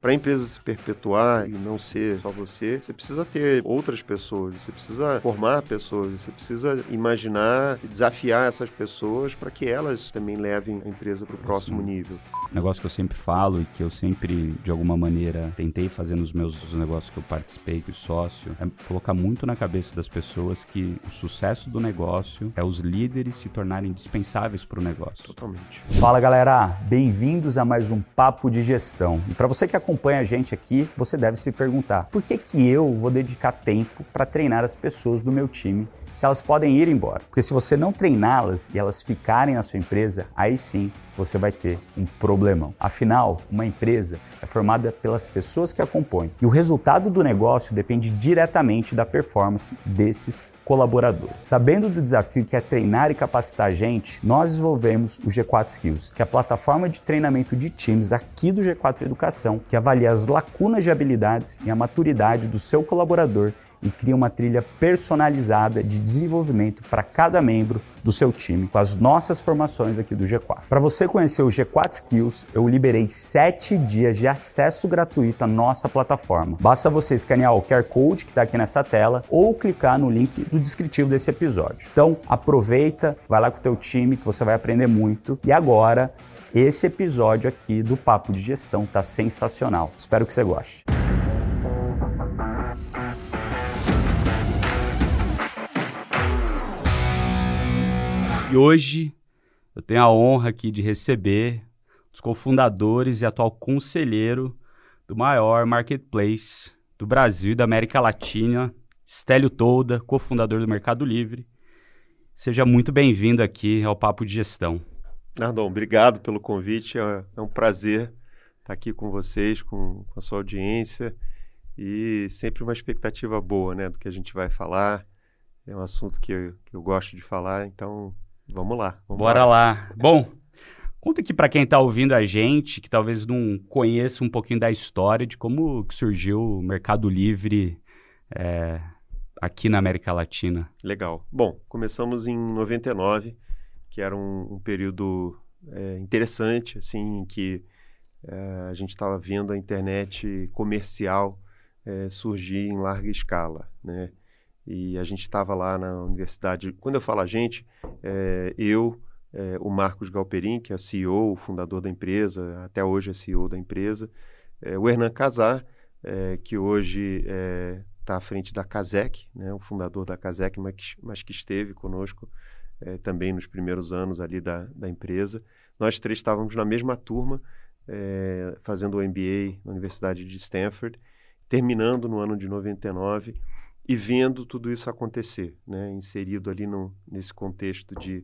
Para a empresa se perpetuar e não ser só você, você precisa ter outras pessoas, você precisa formar pessoas, você precisa imaginar e desafiar essas pessoas para que elas também levem a empresa para o próximo nível. Um negócio que eu sempre falo e que eu sempre, de alguma maneira, tentei fazer nos meus negócios que eu participei com o sócio, é colocar muito na cabeça das pessoas que o sucesso do negócio é os líderes se tornarem indispensáveis para o negócio. Totalmente. Fala galera, bem-vindos a mais um Papo de Gestão. E para você que acompanha a gente aqui, você deve se perguntar: por que, que eu vou dedicar tempo para treinar as pessoas do meu time se elas podem ir embora? Porque se você não treiná-las e elas ficarem na sua empresa, aí sim você vai ter um problemão. Afinal, uma empresa é formada pelas pessoas que a compõem e o resultado do negócio depende diretamente da performance desses colaboradores. Sabendo do desafio que é treinar e capacitar a gente, nós desenvolvemos o G4 Skills, que é a plataforma de treinamento de times aqui do G4 Educação, que avalia as lacunas de habilidades e a maturidade do seu colaborador e cria uma trilha personalizada de desenvolvimento para cada membro do seu time com as nossas formações aqui do G4. Para você conhecer o G4 Skills, eu liberei 7 dias de acesso gratuito à nossa plataforma. Basta você escanear o QR Code que está aqui nessa tela ou clicar no link do descritivo desse episódio. Então, aproveita, vai lá com o teu time que você vai aprender muito. E agora, esse episódio aqui do Papo de Gestão está sensacional. Espero que você goste. E hoje eu tenho a honra aqui de receber os cofundadores e atual conselheiro do maior marketplace do Brasil e da América Latina, Stélio Tolda, cofundador do Mercado Livre. Seja muito bem-vindo aqui ao Papo de Gestão. Nardon, obrigado pelo convite. É, é um prazer estar aqui com vocês, com, com a sua audiência e sempre uma expectativa boa, né, do que a gente vai falar. É um assunto que eu, que eu gosto de falar, então Vamos lá. Vamos Bora lá. lá. Bom, conta aqui para quem está ouvindo a gente, que talvez não conheça um pouquinho da história de como surgiu o Mercado Livre é, aqui na América Latina. Legal. Bom, começamos em 99, que era um, um período é, interessante, assim, em que é, a gente estava vendo a internet comercial é, surgir em larga escala, né? E a gente estava lá na universidade. Quando eu falo a gente, é, eu, é, o Marcos Galperin, que é CEO, fundador da empresa, até hoje é CEO da empresa, é, o Hernan Casar, é, que hoje está é, à frente da Casec, né, o fundador da Casec, mas mas que esteve conosco é, também nos primeiros anos ali da, da empresa. Nós três estávamos na mesma turma, fazendo o MBA na Universidade de Stanford, terminando no ano de 99 e vendo tudo isso acontecer, né? inserido ali no, nesse contexto de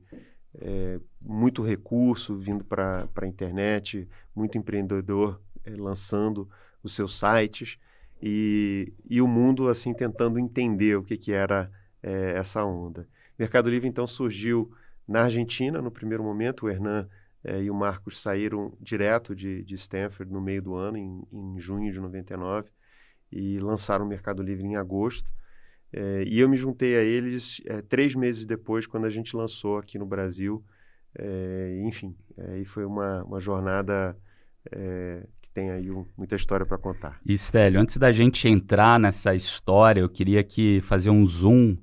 é, muito recurso vindo para a internet, muito empreendedor é, lançando os seus sites e, e o mundo assim tentando entender o que, que era é, essa onda. Mercado Livre então surgiu na Argentina no primeiro momento, o Hernan é, e o Marcos saíram direto de, de Stanford no meio do ano, em, em junho de 99, e lançaram o Mercado Livre em agosto. É, e eu me juntei a eles é, três meses depois, quando a gente lançou aqui no Brasil. É, enfim, aí foi uma, uma jornada que tem aí um, muita história para contar. E, Stélio, antes da gente entrar nessa história, eu queria que fazer um zoom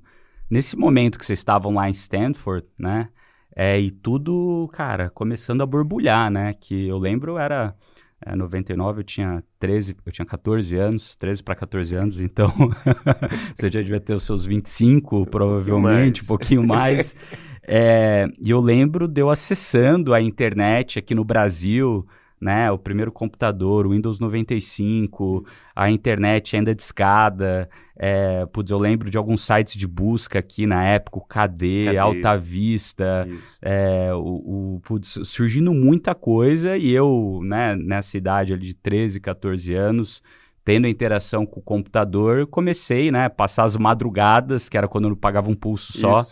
nesse momento que vocês estavam lá em Stanford, né? É, e tudo, cara, começando a borbulhar, né? Que eu lembro era é, 99 eu tinha 13, eu tinha 14 anos, 13 para 14 anos, então você já devia ter os seus 25, provavelmente, um pouquinho mais. é, e eu lembro de eu acessando a internet aqui no Brasil, né? O primeiro computador, o Windows 95, a internet ainda de escada. É, putz, eu lembro de alguns sites de busca aqui na época, o KD, KD. Alta Vista, é, o, o putz, surgindo muita coisa e eu, né, nessa idade ali de 13, 14 anos, tendo a interação com o computador, comecei, né, passar as madrugadas, que era quando eu não pagava um pulso só.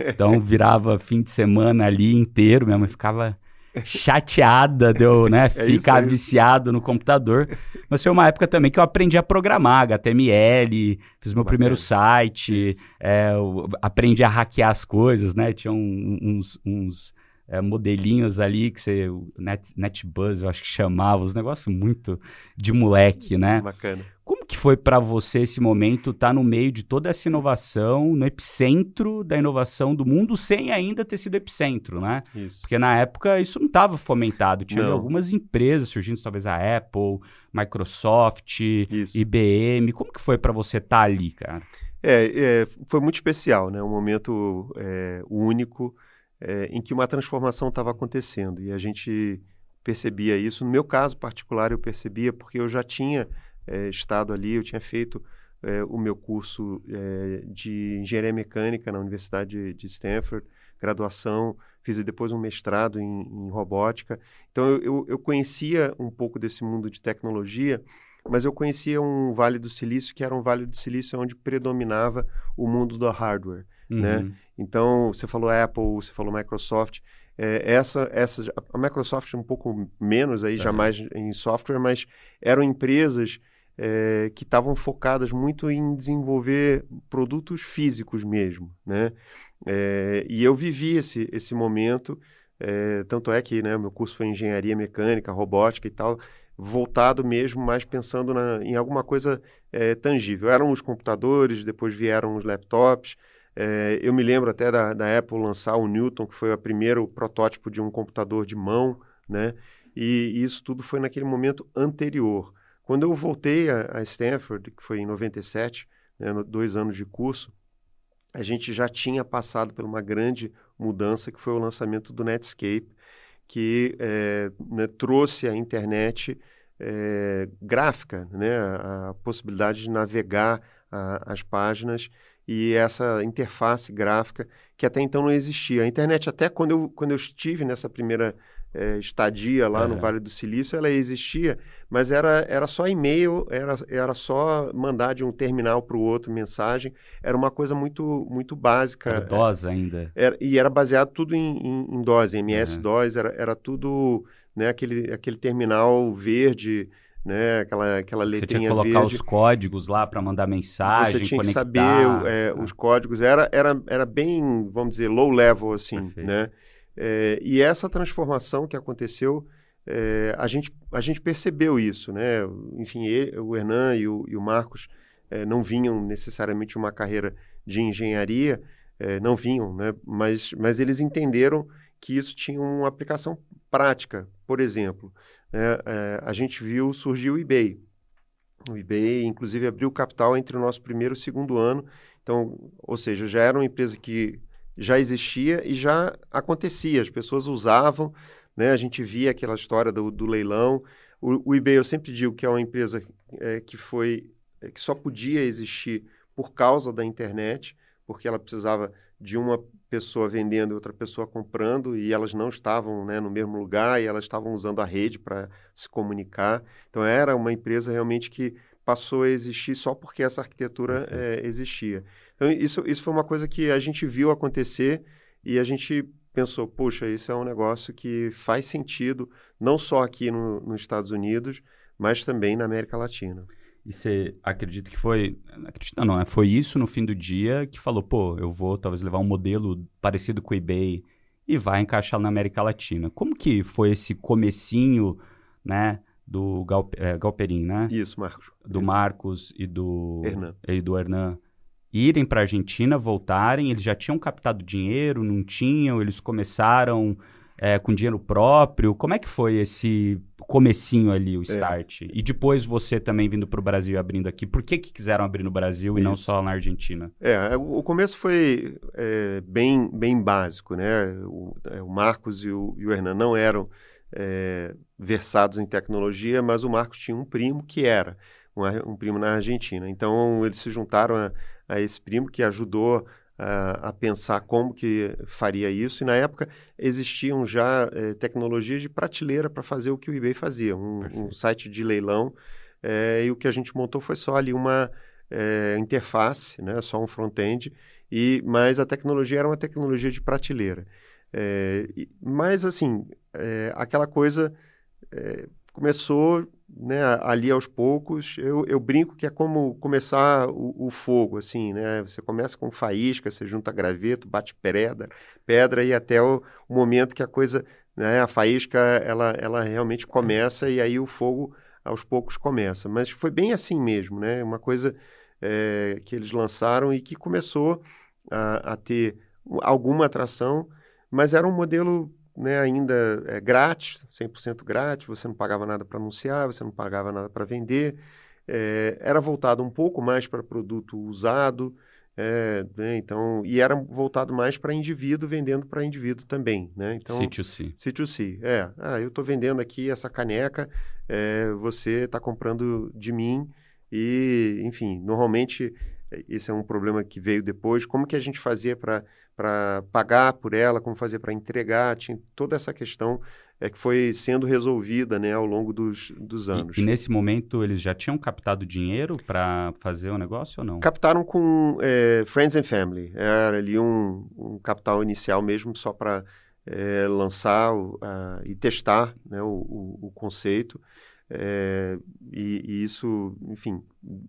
Então virava fim de semana ali inteiro, minha mãe ficava chateada de eu né, é ficar viciado no computador. Mas foi uma época também que eu aprendi a programar HTML, fiz meu Bacana. primeiro site, é, aprendi a hackear as coisas, né? Tinha um, uns, uns é, modelinhos ali que você. Net, NetBuzz, eu acho que chamava, os negócios muito de moleque, né? Bacana. Como que foi para você esse momento estar tá no meio de toda essa inovação, no epicentro da inovação do mundo, sem ainda ter sido epicentro, né? Isso. Porque na época isso não estava fomentado. Tinha Não. algumas empresas surgindo, talvez a Apple, Microsoft, Isso. IBM. Como que foi para você estar ali, cara? É, é, foi muito especial, né? Um momento é, único é, em que uma transformação estava acontecendo e a gente percebia isso. No meu caso particular, eu percebia porque eu já tinha é, estado ali, eu tinha feito é, o meu curso é, de engenharia mecânica na Universidade de Stanford, graduação, fiz depois um mestrado em, em robótica. Então eu, eu, eu conhecia um pouco desse mundo de tecnologia mas eu conhecia um Vale do Silício que era um Vale do Silício onde predominava o mundo do hardware, né? Uhum. Então, você falou Apple, você falou Microsoft, é, essa, essa, a Microsoft um pouco menos aí, É. jamais em software, mas eram empresas é, que estavam focadas muito em desenvolver produtos físicos mesmo, né? É, e eu vivi esse, esse momento, é, tanto é que né, meu curso foi engenharia mecânica, robótica e tal, voltado mesmo, mais pensando na, em alguma coisa tangível. Eram os computadores, depois vieram os laptops. Eu me lembro até da, da Apple lançar o Newton, que foi o primeiro protótipo de um computador de mão, né? E, e isso tudo foi naquele momento anterior. Quando eu voltei a, a Stanford, que foi em 97, né, dois anos de curso, a gente já tinha passado por uma grande mudança, que foi o lançamento do Netscape, que é, né, trouxe à internet é, gráfica, né, a, a possibilidade de navegar a- as páginas e essa interface gráfica que até então não existia. A internet, até quando eu, quando eu estive nessa primeira eh, estadia lá no Aham. Vale do Silício, ela existia, mas era, era só e-mail, era, era só mandar de um terminal para o outro mensagem, era uma coisa muito, muito básica. Era DOS ainda. Era- e era baseado tudo em, em, em DOS, MS Uhum. DOS, era, era tudo né, aquele, aquele terminal verde, né, aquela, aquela Você tinha que letrinha colocar verde. os códigos lá para mandar mensagem, Você tinha que conectar. saber o- é, Ah, os códigos. Era, era, era bem, vamos dizer, low level, assim, Perfeito. né? É, e essa transformação que aconteceu, é, a, gente, a gente percebeu isso, né? Enfim, ele- o Hernan e o, e o Marcos é, não vinham necessariamente uma carreira de engenharia, não vinham, né? Mas, mas eles entenderam que isso tinha uma aplicação prática. Por exemplo, né? A gente viu surgir o eBay. O eBay, inclusive, abriu capital entre o nosso primeiro e segundo ano. Então, ou seja, já era uma empresa que já existia e já acontecia. As pessoas usavam, né? A gente via aquela história do, do leilão. O, o eBay, eu sempre digo que é uma empresa é, que foi é, que só podia existir por causa da internet, porque ela precisava de uma pessoa vendendo e outra pessoa comprando e elas não estavam né, no mesmo lugar e elas estavam usando a rede para se comunicar. Então era uma empresa realmente que passou a existir só porque essa arquitetura eh, existia. Então isso, isso foi uma coisa que a gente viu acontecer e a gente pensou, puxa, isso é um negócio que faz sentido não só aqui no, nos Estados Unidos, mas também na América Latina. E você acredita que foi. Acredita não, né? Foi isso no fim do dia que falou, pô, eu vou talvez levar um modelo parecido com o eBay e vai encaixar na América Latina. Como que foi esse comecinho, né, do Gal, é, Galperin, né? Isso, Marcos. Do Marcos e do Hernan. e do Hernan irem para a Argentina, voltarem, eles já tinham captado dinheiro, não tinham, eles começaram é, com dinheiro próprio. Como é que foi esse comecinho ali, É. o start? E depois você também vindo para o Brasil e abrindo aqui. Por que, que quiseram abrir no Brasil e não Isso. só na Argentina? É, o o começo foi é, bem, bem básico, né? O, é, o Marcos e o, e o Hernan não eram é, versados em tecnologia, mas o Marcos tinha um primo que era, um, um primo na Argentina. Então, eles se juntaram a, a esse primo que ajudou a, a pensar como que faria isso. E, na época, existiam já é, tecnologias de prateleira para fazer o que o eBay fazia, um, um site de leilão. é, e o que a gente montou foi só ali uma é, interface, né, só um front-end, e mas a tecnologia era uma tecnologia de prateleira. E- mas assim, aquela coisa, começou né, ali aos poucos. Eu, eu brinco que é como começar o, o, fogo, assim, né? Você começa com faísca, você junta graveto, bate pedra, pedra e até o, o momento que a coisa, né, a faísca, ela, ela realmente começa e aí o fogo aos poucos começa. Mas foi bem assim mesmo, né? Uma coisa é, que eles lançaram e que começou a, a ter alguma atração, mas era um modelo né, ainda é, grátis, 100% grátis, você não pagava nada para anunciar, você não pagava nada para vender, é, era voltado um pouco mais para produto usado, é, né, então, e era voltado mais para indivíduo, vendendo para indivíduo também, né? Então, C2C. C2C, é. Ah, eu estou vendendo aqui essa caneca, é, você está comprando de mim e, enfim, normalmente esse é um problema que veio depois. Como que a gente fazia para para pagar por ela, como fazer para entregar, tinha toda essa questão é, que foi sendo resolvida né, ao longo dos, dos anos. E, e nesse momento eles já tinham captado dinheiro para fazer o negócio ou não? Captaram com é, Friends and Family, era ali um, um capital inicial mesmo só para é, lançar uh, e testar né, o, o, o conceito. É, e, e, isso, enfim,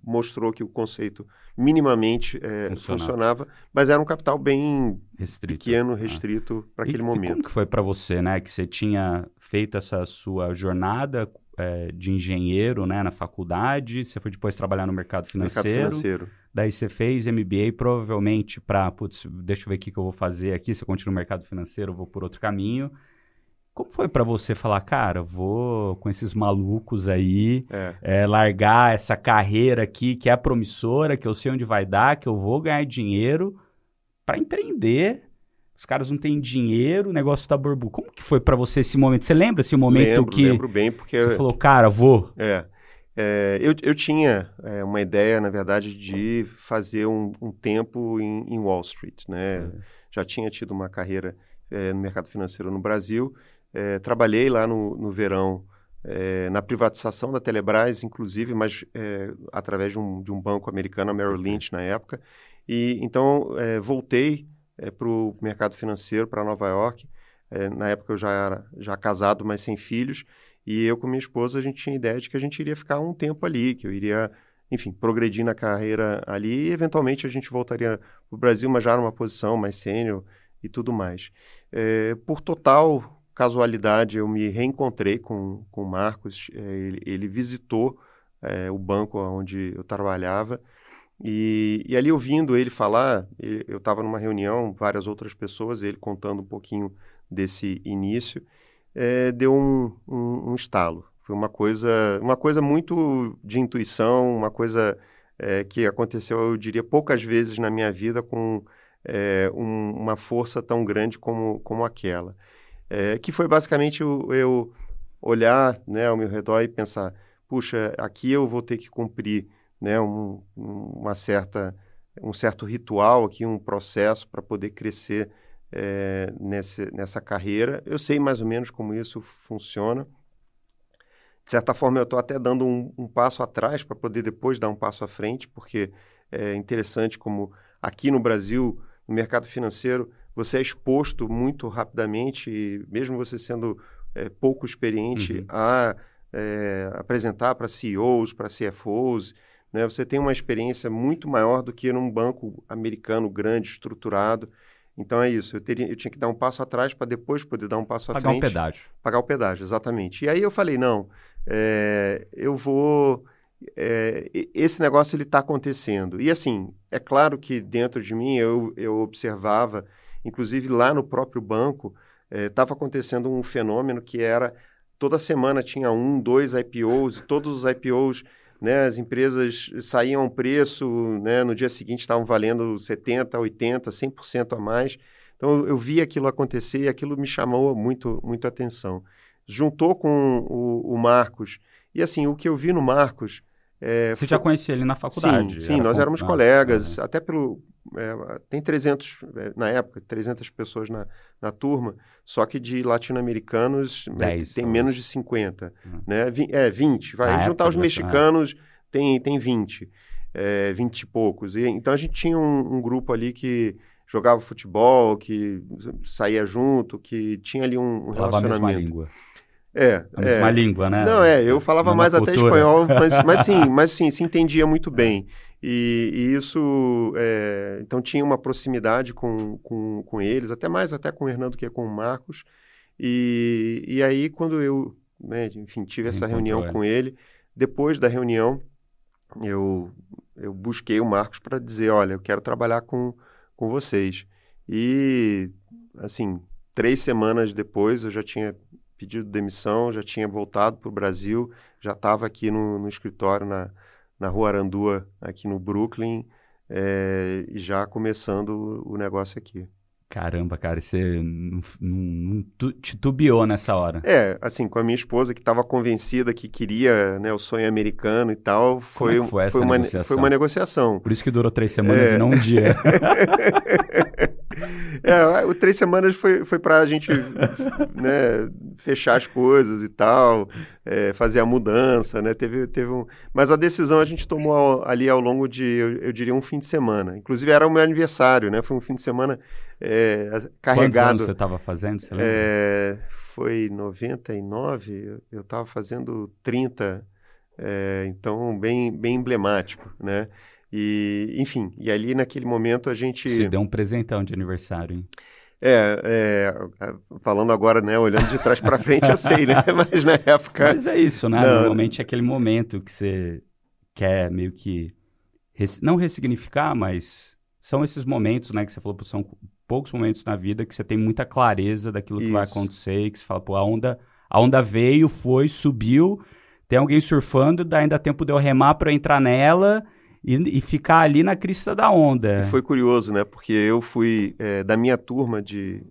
mostrou que o conceito minimamente é, funcionava. funcionava. mas era um capital bem restrito. pequeno, ah. restrito ah. para aquele momento. E como que foi para você, né, que você tinha feito essa sua jornada é, de engenheiro, né, na faculdade, você foi depois trabalhar no mercado financeiro, mercado financeiro. daí você fez MBA provavelmente para, putz, deixa eu ver o que, que eu vou fazer aqui, se eu continuo no mercado financeiro, vou por outro caminho, como foi para você falar, cara, vou com esses malucos aí, é. É, largar essa carreira aqui que é promissora, que eu sei onde vai dar, que eu vou ganhar dinheiro para empreender? Os caras não têm dinheiro, o negócio tá burbu. Como que foi para você esse momento? Você lembra esse momento lembro, que lembro bem porque você falou, cara, vou? É. é eu, eu tinha é, uma ideia, na verdade, de fazer um, um tempo em, em, Wall Street, né? É. Já tinha tido uma carreira é, no mercado financeiro no Brasil é, trabalhei lá no, no verão é, na privatização da Telebrás, inclusive, mas é, através de um, de um, banco americano, a Merrill Lynch, na época. E então voltei para o mercado financeiro, para Nova York. Na época eu já era já casado, mas sem filhos. E eu com minha esposa, a gente tinha a ideia de que a gente iria ficar um tempo ali, que eu iria, enfim, progredir na carreira ali e eventualmente a gente voltaria para o Brasil, mas já numa posição mais sênior e tudo mais. por total casualidade, eu me reencontrei com, com o Marcos. É, ele, ele, visitou é, o banco onde eu trabalhava. E, e ali ouvindo ele falar, eu estava numa reunião, várias outras pessoas, ele contando um pouquinho desse início, é, deu um, um, um, estalo. Foi uma coisa, uma coisa muito de intuição, uma coisa é, que aconteceu, eu diria, poucas vezes na minha vida com um, uma força tão grande como, como aquela é, que foi basicamente eu olhar né, ao meu redor e pensar, puxa, aqui eu vou ter que cumprir né, um, uma certa, um certo ritual aqui, um processo para poder crescer é, nesse, nessa carreira. Eu sei mais ou menos como isso funciona. De certa forma, eu estou até dando um, um passo atrás para poder depois dar um passo à frente, porque é interessante como aqui no Brasil, no mercado financeiro, você é exposto muito rapidamente, mesmo você sendo é, pouco experiente, uhum. a é, apresentar para CEOs, para CFOs. Né? Você tem uma experiência muito maior do que num banco americano grande, estruturado. Então é isso, eu, teria, eu tinha que dar um passo atrás para depois poder dar um passo à pagar frente. Pagar o pedágio. Pagar o pedágio, exatamente. E aí eu falei, não, é, eu vou... É, esse negócio ele está acontecendo. E assim, é claro que dentro de mim eu, eu observava Inclusive, lá no próprio banco, estava eh, acontecendo um fenômeno que era toda semana tinha um, dois IPOs, e todos os IPOs, né, as empresas saíam a um preço, né, no dia seguinte estavam valendo 70, 80, 100% a mais. Então, eu, eu vi aquilo acontecer e aquilo me chamou muito, muito atenção. Juntou com o, o Marcos, e assim, o que eu vi no Marcos... É, Você foi... já conhecia ele na faculdade? Sim, sim nós éramos colegas, até pelo, é, tem 300, é, na época, 300 pessoas na, na turma, só que de latino-americanos né, tem menos de 50, uhum. né? É, 20, vai. juntar os mexicanos, tem, tem 20, é, 20 e poucos. E, então a gente tinha um, um, grupo ali que jogava futebol, que saía junto, que tinha ali um, um relacionamento. A língua. É. A mesma é. língua, né? Não, é, eu falava mais cultura. até espanhol, mas, mas sim, mas sim, se entendia muito bem. E, e isso, é, então tinha uma proximidade com, com, com eles, até mais até com o Hernando que é com o Marcos. E, e aí, quando eu, né, enfim, tive essa Encontrou reunião ele. com ele, depois da reunião, eu, eu busquei o Marcos para dizer, olha, eu quero trabalhar com, com vocês. E, assim, três semanas depois eu já tinha pedido demissão, já tinha voltado para o Brasil, já estava aqui no, no escritório na, na Rua Arandua, aqui no Brooklyn, é, já começando o negócio aqui. Caramba, cara, você não, não, não tu- titubeou nessa hora. É, assim, com a minha esposa que estava convencida que queria né, o sonho americano e tal, foi, é foi essa uma, negociação? foi uma negociação. Por isso que durou três semanas É. e não um dia. é, o três semanas foi, foi para a gente né, fechar as coisas e tal, é, fazer a mudança, né? Teve, teve um... Mas a decisão a gente tomou ao- ali ao longo de, eu, eu diria, um fim de semana. Inclusive era o meu aniversário, né? Foi um fim de semana é, Quantos anos carregado. você estava fazendo? Você lembra? É, foi 99, eu- eu estava fazendo 30, é, então bem, bem emblemático, né? E, enfim, e ali naquele momento a gente... Você deu um presentão de aniversário, hein? É, é, falando agora, né, olhando de trás para frente, eu sei, né? Mas na época... Mas é isso, né? Não. Normalmente é aquele momento que você quer meio que não ressignificar, mas são esses momentos, né, que você falou, são poucos momentos na vida que você tem muita clareza daquilo que vai Isso. acontecer e que você fala, pô, a onda, a onda veio, foi, subiu, tem alguém surfando, dá ainda tempo de eu remar para entrar nela e, e ficar ali na crista da onda. E foi curioso, né? Porque eu fui é, da minha turma de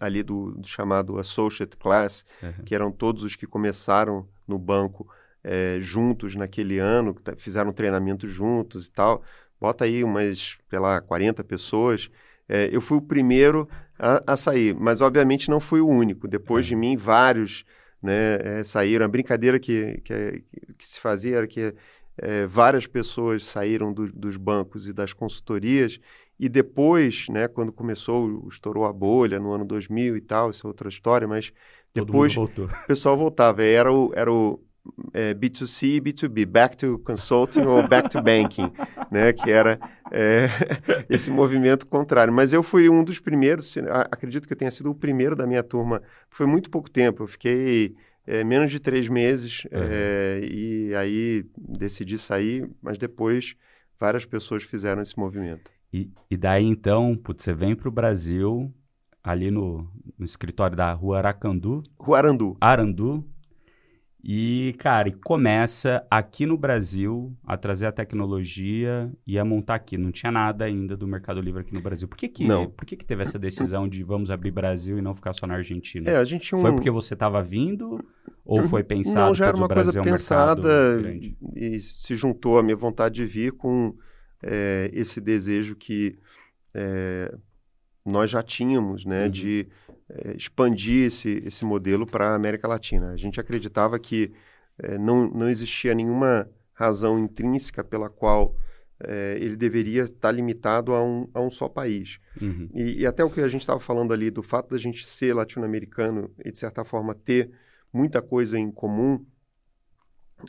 ali do, do chamado Associate Class, Uhum. que eram todos os que começaram no banco é, juntos naquele ano, que tá- fizeram treinamento juntos e tal. Bota aí umas, sei lá, 40 pessoas. É, eu fui o primeiro a, a sair, mas obviamente não fui o único. Depois É. de mim, vários né, é, saíram. A brincadeira que, que, que se fazia era que é, várias pessoas saíram do- dos bancos e das consultorias e depois, né, quando começou, estourou a bolha no ano 2000 e tal, isso é outra história, mas depois o pessoal voltava. Era o, era o é, B2C e B2B, Back to Consulting ou Back to Banking, né? Que era é, esse movimento contrário. Mas eu fui um dos primeiros, acredito que eu tenha sido o primeiro da minha turma. Foi muito pouco tempo, eu fiquei é, menos de três meses é, e aí decidi sair, mas depois várias pessoas fizeram esse movimento. E, e daí então, putz, você vem pro Brasil, ali no, no escritório da rua Aracandu, Ruarandu. Arandu, e, cara, e começa aqui no Brasil a trazer a tecnologia e a montar aqui. Não tinha nada ainda do Mercado Livre aqui no Brasil. Por que que, Não. por que, que teve essa decisão de vamos abrir Brasil e não ficar só na Argentina? É, a gente um... Foi porque você estava vindo ou foi pensado Não, já era uma o Brasil coisa é um pensada e se juntou a minha vontade de vir com é, esse desejo que é, nós já tínhamos, né, Uhum. de é, expandir esse, esse modelo para a América Latina. A gente acreditava que é, não, não existia nenhuma razão intrínseca pela qual é, ele deveria estar limitado a um, a um só país. Uhum. E, e até o que a gente estava falando ali, do fato da gente ser latino-americano e, de certa forma, ter muita coisa em comum,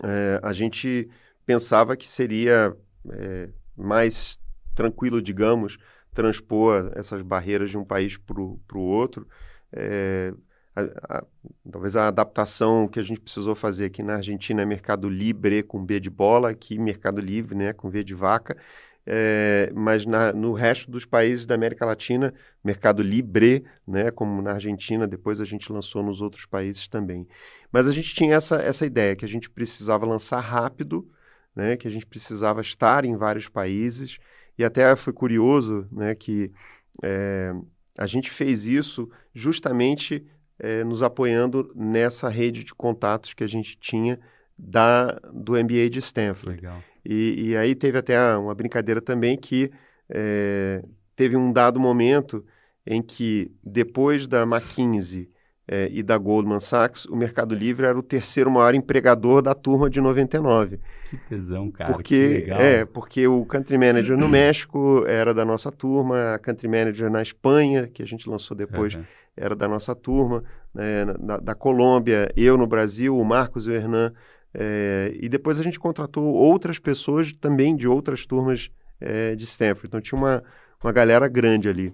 é, a gente pensava que seria é, mais tranquilo, digamos, transpor essas barreiras de um país para o outro. É, a- a- talvez a adaptação que a gente precisou fazer aqui na Argentina é Mercado Libre com B de bola, aqui Mercado Livre né, com V de vaca. É, mas na- no resto dos países da América Latina, Mercado Libre, né, como na Argentina, depois a gente lançou nos outros países também. Mas a gente tinha essa, essa ideia que a gente precisava lançar rápido, né, que a gente precisava estar em vários países, e até foi curioso né, que é, a gente fez isso justamente é, nos apoiando nessa rede de contatos que a gente tinha da, do MBA de Stanford. Legal. E, e aí teve até uma brincadeira também que é, teve um dado momento em que, depois da McKinsey é, e da Goldman Sachs, o Mercado Livre era o terceiro maior empregador da turma de 99. Que tesão, cara. que porque, é, porque o Country Manager no México era da nossa turma, a Country Manager na Espanha, que a gente lançou depois, Uhum. era da nossa turma, né, na, da Colômbia, eu no Brasil, o Marcos e o Hernan. É, e depois a gente contratou outras pessoas também de outras turmas é, de Stanford. Então tinha uma, uma galera grande ali.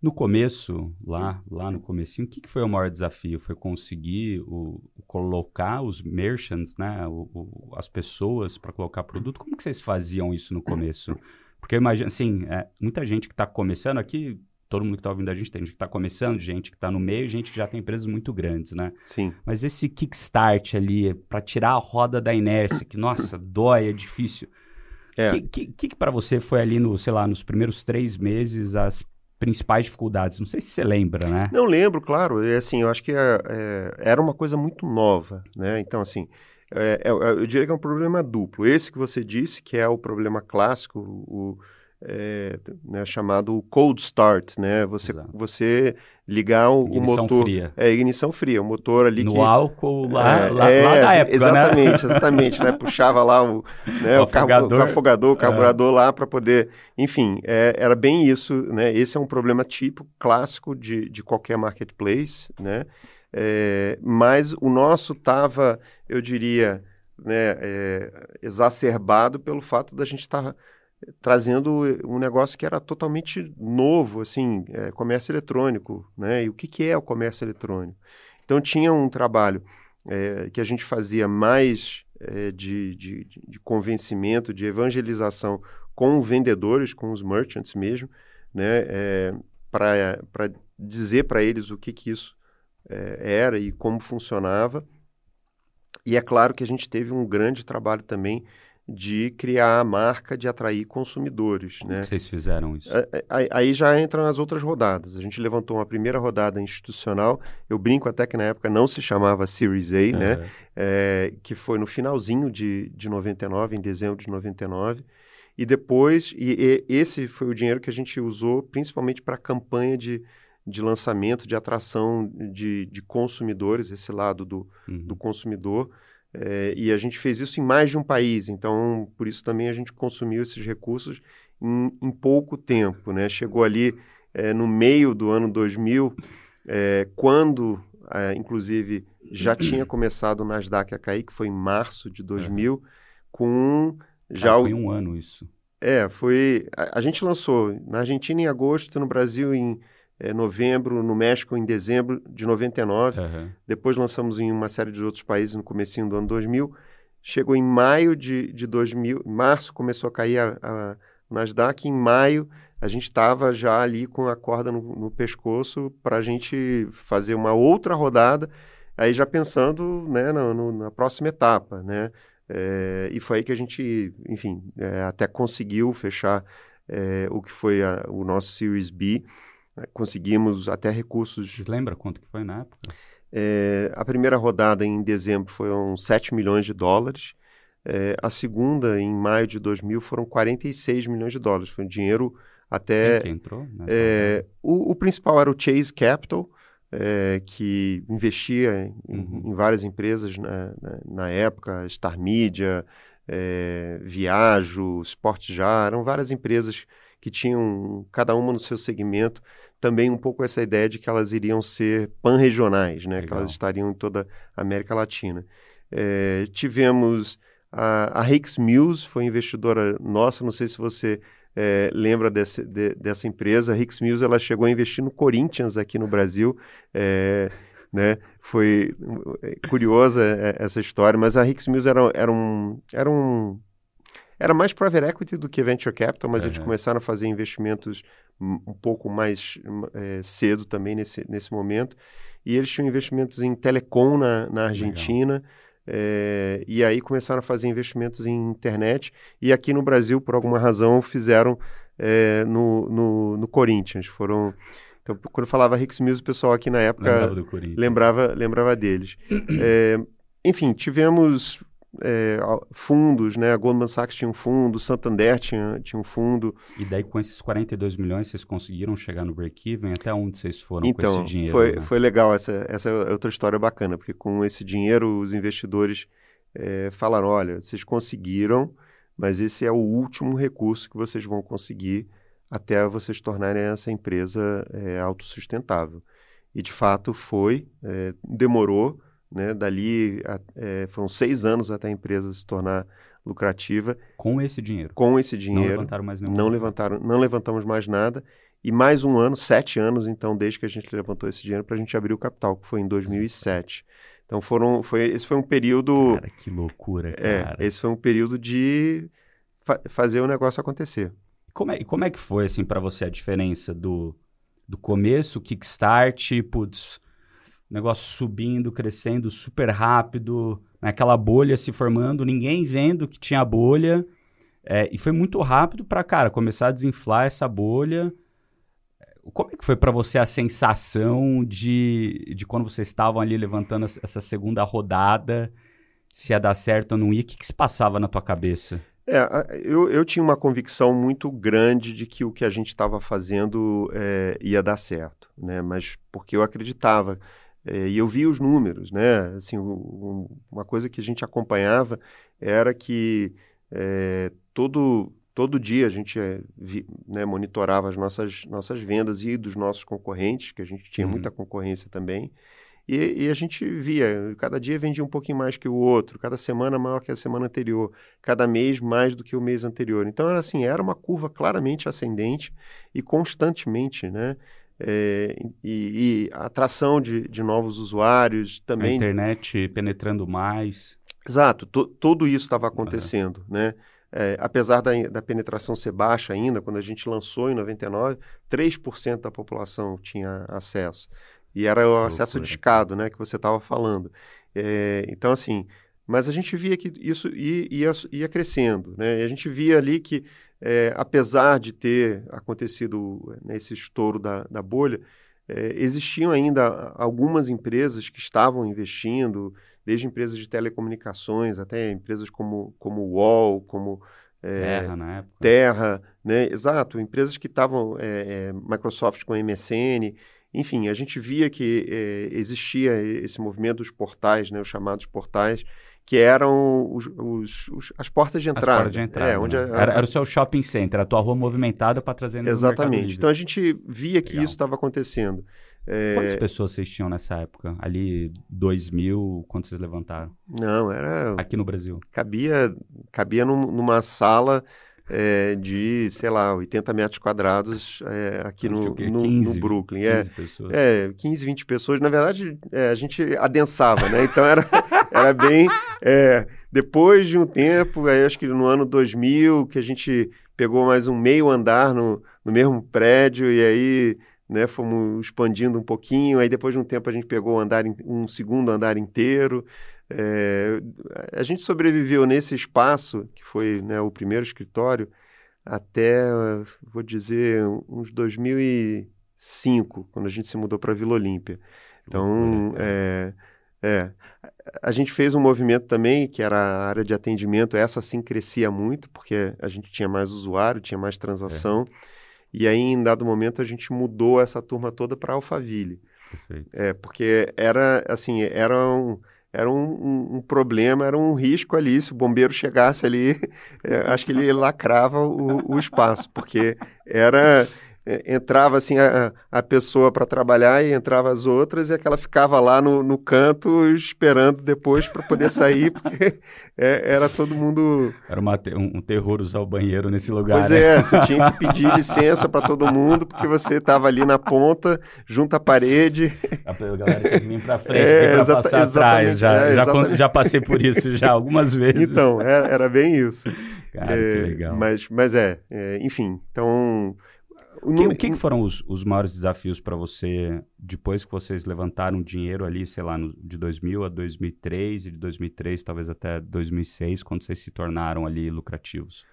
No começo, lá, lá no comecinho, o que, que foi o maior desafio? Foi conseguir o, colocar os merchants, né, o, o, as pessoas para colocar produto? Como que vocês faziam isso no começo? Porque eu imagino, assim, é, muita gente que está começando aqui, todo mundo que está ouvindo a gente, tem gente que está começando, gente que está no meio, gente que já tem empresas muito grandes, né? Sim. Mas esse kickstart ali, para tirar a roda da inércia, que, nossa, dói, é difícil. O é. que, que, que para você foi ali, no, sei lá, nos primeiros três meses, as principais dificuldades? Não sei se você lembra, né? Não lembro, claro. É, assim, eu acho que é, é, era uma coisa muito nova, né? Então, assim, é, é, eu diria que é um problema duplo. Esse que você disse, que é o problema clássico, o é, né, chamado cold start, né? Você, você ligar o, o motor. Fria. É, ignição fria, o motor ali no que. No álcool lá, é, lá, é, lá da época. Exatamente, né? exatamente, né? Puxava lá o, né, o, o, afogador, o afogador, o carburador lá para poder. Enfim, é, era bem isso, né? Esse é um problema típico, clássico de, de qualquer marketplace, né? É, mas o nosso estava, eu diria, né, é, exacerbado pelo fato da gente estar. Tá trazendo um negócio que era totalmente novo, assim, é, comércio eletrônico, né? E o que, que é o comércio eletrônico? Então tinha um trabalho é, que a gente fazia mais é, de, de, de, convencimento, de evangelização com vendedores, com os merchants mesmo, né? É, para dizer para eles o que, que isso era e como funcionava. E é claro que a gente teve um grande trabalho também de criar a marca de atrair consumidores. Como né? vocês fizeram isso? Aí, aí, já entram as outras rodadas. A gente levantou uma primeira rodada institucional. Eu brinco até que na época não se chamava Series A, né? É, que foi no finalzinho de, de 99, em dezembro de 99. E depois, e, e esse foi o dinheiro que a gente usou principalmente para a campanha de, de lançamento, de atração de, de consumidores, esse lado do, uhum. do consumidor. É, e a gente fez isso em mais de um país, então por isso também a gente consumiu esses recursos em, em pouco tempo. Né? Chegou ali é, no meio do ano 2000, é, quando, inclusive, já tinha começado o Nasdaq a cair, que foi em março de 2000, com já ah, foi um ano isso. É, foi. A, a, gente lançou na Argentina em agosto, no Brasil em é, novembro, no México em dezembro de 99. Uhum. Depois lançamos em uma série de outros países no comecinho do ano 2000. Chegou em maio de, de 2000, em março começou a cair a, a Nasdaq. Em maio a gente estava já ali com a corda no, no pescoço para a gente fazer uma outra rodada, aí já pensando né, no, no, na próxima etapa, né? É, e foi aí que a gente, enfim, é, até conseguiu fechar é, o que foi a, o nosso Series B. Né, conseguimos até recursos. Vocês lembram quanto que foi na época? É, a primeira rodada em dezembro foram 7 milhões de dólares. É, a segunda, em maio de 2000, foram 46 milhões de dólares. Foi um dinheiro até. Quem que entrou? É, o, o, principal era o Chase Capital, é, que investia em, uhum. em várias empresas na, na, na época, Star Media, é, Viajo, Sport Já, eram várias empresas que tinham cada uma no seu segmento também um pouco essa ideia de que elas iriam ser pan-regionais, né? que elas estariam em toda a América Latina. É, tivemos a, a Hicks Mills, foi investidora nossa, não sei se você é, lembra desse, de, dessa empresa. A Hicks Mills ela chegou a investir no Corinthians aqui no Brasil. É, né? Foi curiosa essa história, mas a Hicks Mills era, era, um, era um era mais private equity do que venture capital, mas uhum. eles começaram a fazer investimentos um pouco mais é, cedo também nesse, nesse momento. E eles tinham investimentos em telecom na, na Argentina. É, e aí começaram a fazer investimentos em internet. E aqui no Brasil, por alguma razão, fizeram é, no, no, no, Corinthians. Foram. Então, quando eu falava Ricks Mills, o pessoal aqui na época lembrava, lembrava deles. É, enfim, tivemos é, fundos, né? A Goldman Sachs tinha um fundo, Santander tinha, tinha um fundo. E daí com esses 42 milhões vocês conseguiram chegar no break-even? Até onde vocês foram então, com esse dinheiro? Foi, né? foi legal, essa, essa é outra história bacana, porque com esse dinheiro os investidores é, falaram, olha, vocês conseguiram, mas esse é o último recurso que vocês vão conseguir até vocês tornarem essa empresa é, autossustentável. E de fato foi, é, demorou, né? Dali a, é, foram seis anos até a empresa se tornar lucrativa. Com esse dinheiro. Com esse dinheiro. Não levantaram mais nenhum. Não levantaram, não levantamos mais nada. E mais um ano, sete anos, então, desde que a gente levantou esse dinheiro para a gente abrir o capital, que foi em 2007. Então foram, foi, esse foi um período. Cara, que loucura, é, cara. É, esse foi um período de fa fazer o negócio acontecer. Como é, como é que foi assim para você a diferença do, do começo, kickstart, putz, negócio subindo, crescendo super rápido, naquela bolha se formando, ninguém vendo que tinha bolha. É, e foi muito rápido para, cara, começar a desinflar essa bolha como é que foi para você a sensação de, de quando vocês estavam ali levantando essa segunda rodada, se ia dar certo ou não ia? O que, que se passava na tua cabeça? É, eu, eu tinha uma convicção muito grande de que o que a gente estava fazendo é, ia dar certo, né? Mas porque eu acreditava é, e eu via os números, né? Assim, o, uma coisa que a gente acompanhava era que é, todo todo dia a gente é, vi, né, monitorava as nossas, nossas vendas e dos nossos concorrentes, que a gente tinha uhum. muita concorrência também. E, e, a gente via, cada dia vendia um pouquinho mais que o outro, cada semana maior que a semana anterior, cada mês mais do que o mês anterior. Então, era assim, era uma curva claramente ascendente e constantemente, né? É, e, e atração de, de novos usuários também. A internet penetrando mais. Exato, to, tudo isso estava acontecendo, né? É, apesar da, da, penetração ser baixa ainda, quando a gente lançou em 99, 3% da população tinha acesso. E era o acesso de escado, né, que você estava falando. É, então, assim, mas a gente via que isso ia, ia, ia crescendo, né? E a gente via ali que, é, apesar de ter acontecido né, esse estouro da, da bolha, é, existiam ainda algumas empresas que estavam investindo, desde empresas de telecomunicações até empresas como, como o UOL, como é, Terra, na época. Terra, né? Exato, empresas que estavam, é, é, Microsoft com MSN, enfim, a gente via que é, existia esse movimento dos portais, né, os chamados portais, que eram os, os, os, as portas de entrada. As portas de entrada. É, onde né? a, era, era, o seu shopping center, a tua rua movimentada para trazer Exatamente. Então a gente via que Legal. isso estava acontecendo. É... Quantas pessoas vocês tinham nessa época? Ali, 2 mil, quantos vocês levantaram? Não, era... Aqui no Brasil? Cabia, cabia num, numa sala é, de, sei lá, 80 metros quadrados é, aqui no, no, 15, no, Brooklyn. 15 é, pessoas. É, 15, 20 pessoas. Na verdade, é, a gente adensava, né? Então era, era bem... É, depois de um tempo, aí acho que no ano 2000, que a gente pegou mais um meio andar no, no mesmo prédio e aí né? Fomos expandindo um pouquinho, aí depois de um tempo a gente pegou o andar, um segundo andar inteiro. É, a gente sobreviveu nesse espaço, que foi né, o primeiro escritório, até, vou dizer, uns 2005, quando a gente se mudou para Vila Olímpia. Então, é, é, a gente fez um movimento também, que era a área de atendimento, essa sim crescia muito, porque a gente tinha mais usuário, tinha mais transação. É. E aí, em dado momento, a gente mudou essa turma toda para Alphaville. Perfeito. É, porque era, assim, era um, era um, um, um, problema, era um risco ali. Se o bombeiro chegasse ali, é, acho que ele lacrava o, o espaço, porque era é, entrava assim a, a pessoa para trabalhar e entrava as outras e aquela ficava lá no, no canto esperando depois para poder sair, porque é, era todo mundo. Era uma, um, terror usar o banheiro nesse lugar. Pois né? é, você tinha que pedir licença para todo mundo, porque você estava ali na ponta, junto à parede. A galera tem que vir para frente, é, para passar atrás. Já, é, já, já, passei por isso já algumas vezes. Então, era, era bem isso. Cara, é, que legal. Mas, mas é, é enfim, então o, que, que, que, foram os, os maiores desafios para você depois que vocês levantaram dinheiro ali, sei lá, no, de 2000 a 2003 e de 2003 talvez até 2006, quando vocês se tornaram ali lucrativos?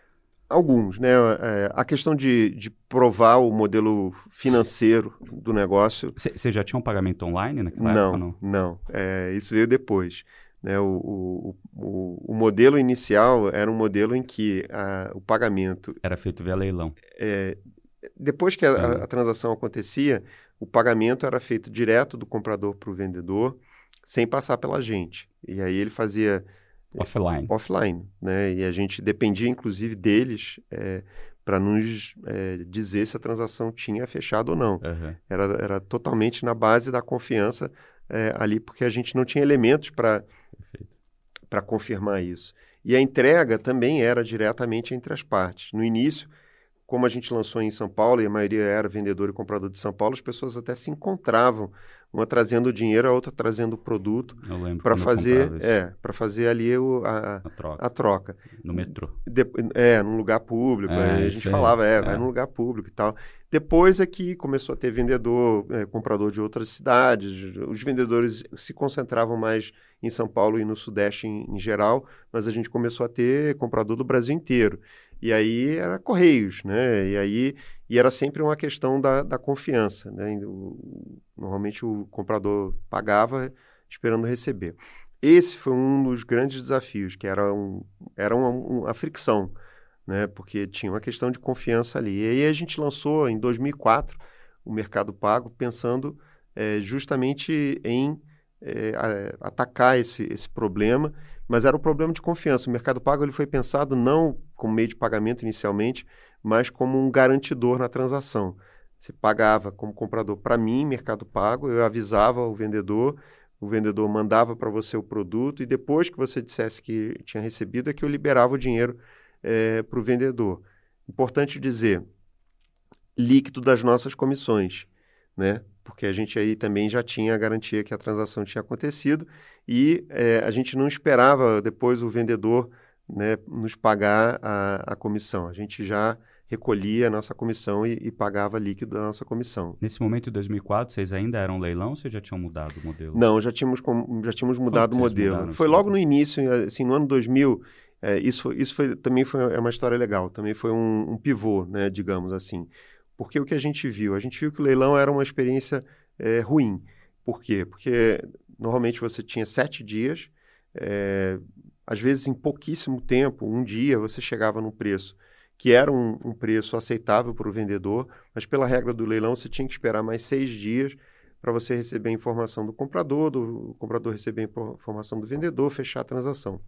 Alguns, né? É, a questão de, de provar o modelo financeiro do negócio. Você já tinha um pagamento online naquela não, época? Não, não. É, isso veio depois. Né? O, o, o, o, modelo inicial era um modelo em que a, o pagamento. Era feito via leilão. É, depois que a, a, a, transação acontecia, o pagamento era feito direto do comprador para o vendedor, sem passar pela gente. E aí ele fazia offline, offline, né? E a gente dependia inclusive deles é, para nos é, dizer se a transação tinha fechado ou não. Uhum. Era, era totalmente na base da confiança é, ali, porque a gente não tinha elementos para confirmar isso. E a entrega também era diretamente entre as partes. No início, como a gente lançou em São Paulo e a maioria era vendedor e comprador de São Paulo, as pessoas até se encontravam, uma trazendo o dinheiro, a outra trazendo o produto para fazer, é, para fazer ali o, a, a, troca. a, troca. No metrô. De, é, num lugar público. É, a gente falava, é, é, vai num lugar público e tal. Depois é que começou a ter vendedor, é, comprador de outras cidades. Os vendedores se concentravam mais em São Paulo e no Sudeste em, em geral, mas a gente começou a ter comprador do Brasil inteiro. E aí era Correios, né? E aí e era sempre uma questão da, da confiança, né? Normalmente o comprador pagava esperando receber. Esse foi um dos grandes desafios, que era, um, era uma, uma fricção, né? Porque tinha uma questão de confiança ali. E aí a gente lançou em 2004 o Mercado Pago pensando é, justamente em é, atacar esse, esse problema mas era um problema de confiança. O Mercado Pago ele foi pensado não como meio de pagamento inicialmente, mas como um garantidor na transação. Você pagava como comprador para mim, Mercado Pago, eu avisava o vendedor, o vendedor mandava para você o produto e depois que você dissesse que tinha recebido é que eu liberava o dinheiro é, para o vendedor. Importante dizer, líquido das nossas comissões, né? Porque a gente aí também já tinha a garantia que a transação tinha acontecido e é, a gente não esperava depois o vendedor né, nos pagar a, a comissão. A gente já recolhia a nossa comissão e, e, pagava líquido da nossa comissão. Nesse momento, em 2004, vocês ainda eram leilão ou vocês já tinham mudado o modelo? Não, já tínhamos, já tínhamos mudado o modelo. Foi logo no início, assim, no ano 2000, é, isso, isso foi, também foi é uma história legal, também foi um, um, pivô, né, digamos assim. Porque o que a gente viu? A gente viu que o leilão era uma experiência é, ruim. Por quê? Porque normalmente você tinha sete dias, é, às vezes em pouquíssimo tempo, um dia, você chegava num preço que era um, um preço aceitável para o vendedor, mas pela regra do leilão você tinha que esperar mais seis dias para você receber a informação do comprador, do comprador receber a informação do vendedor, fechar a transação.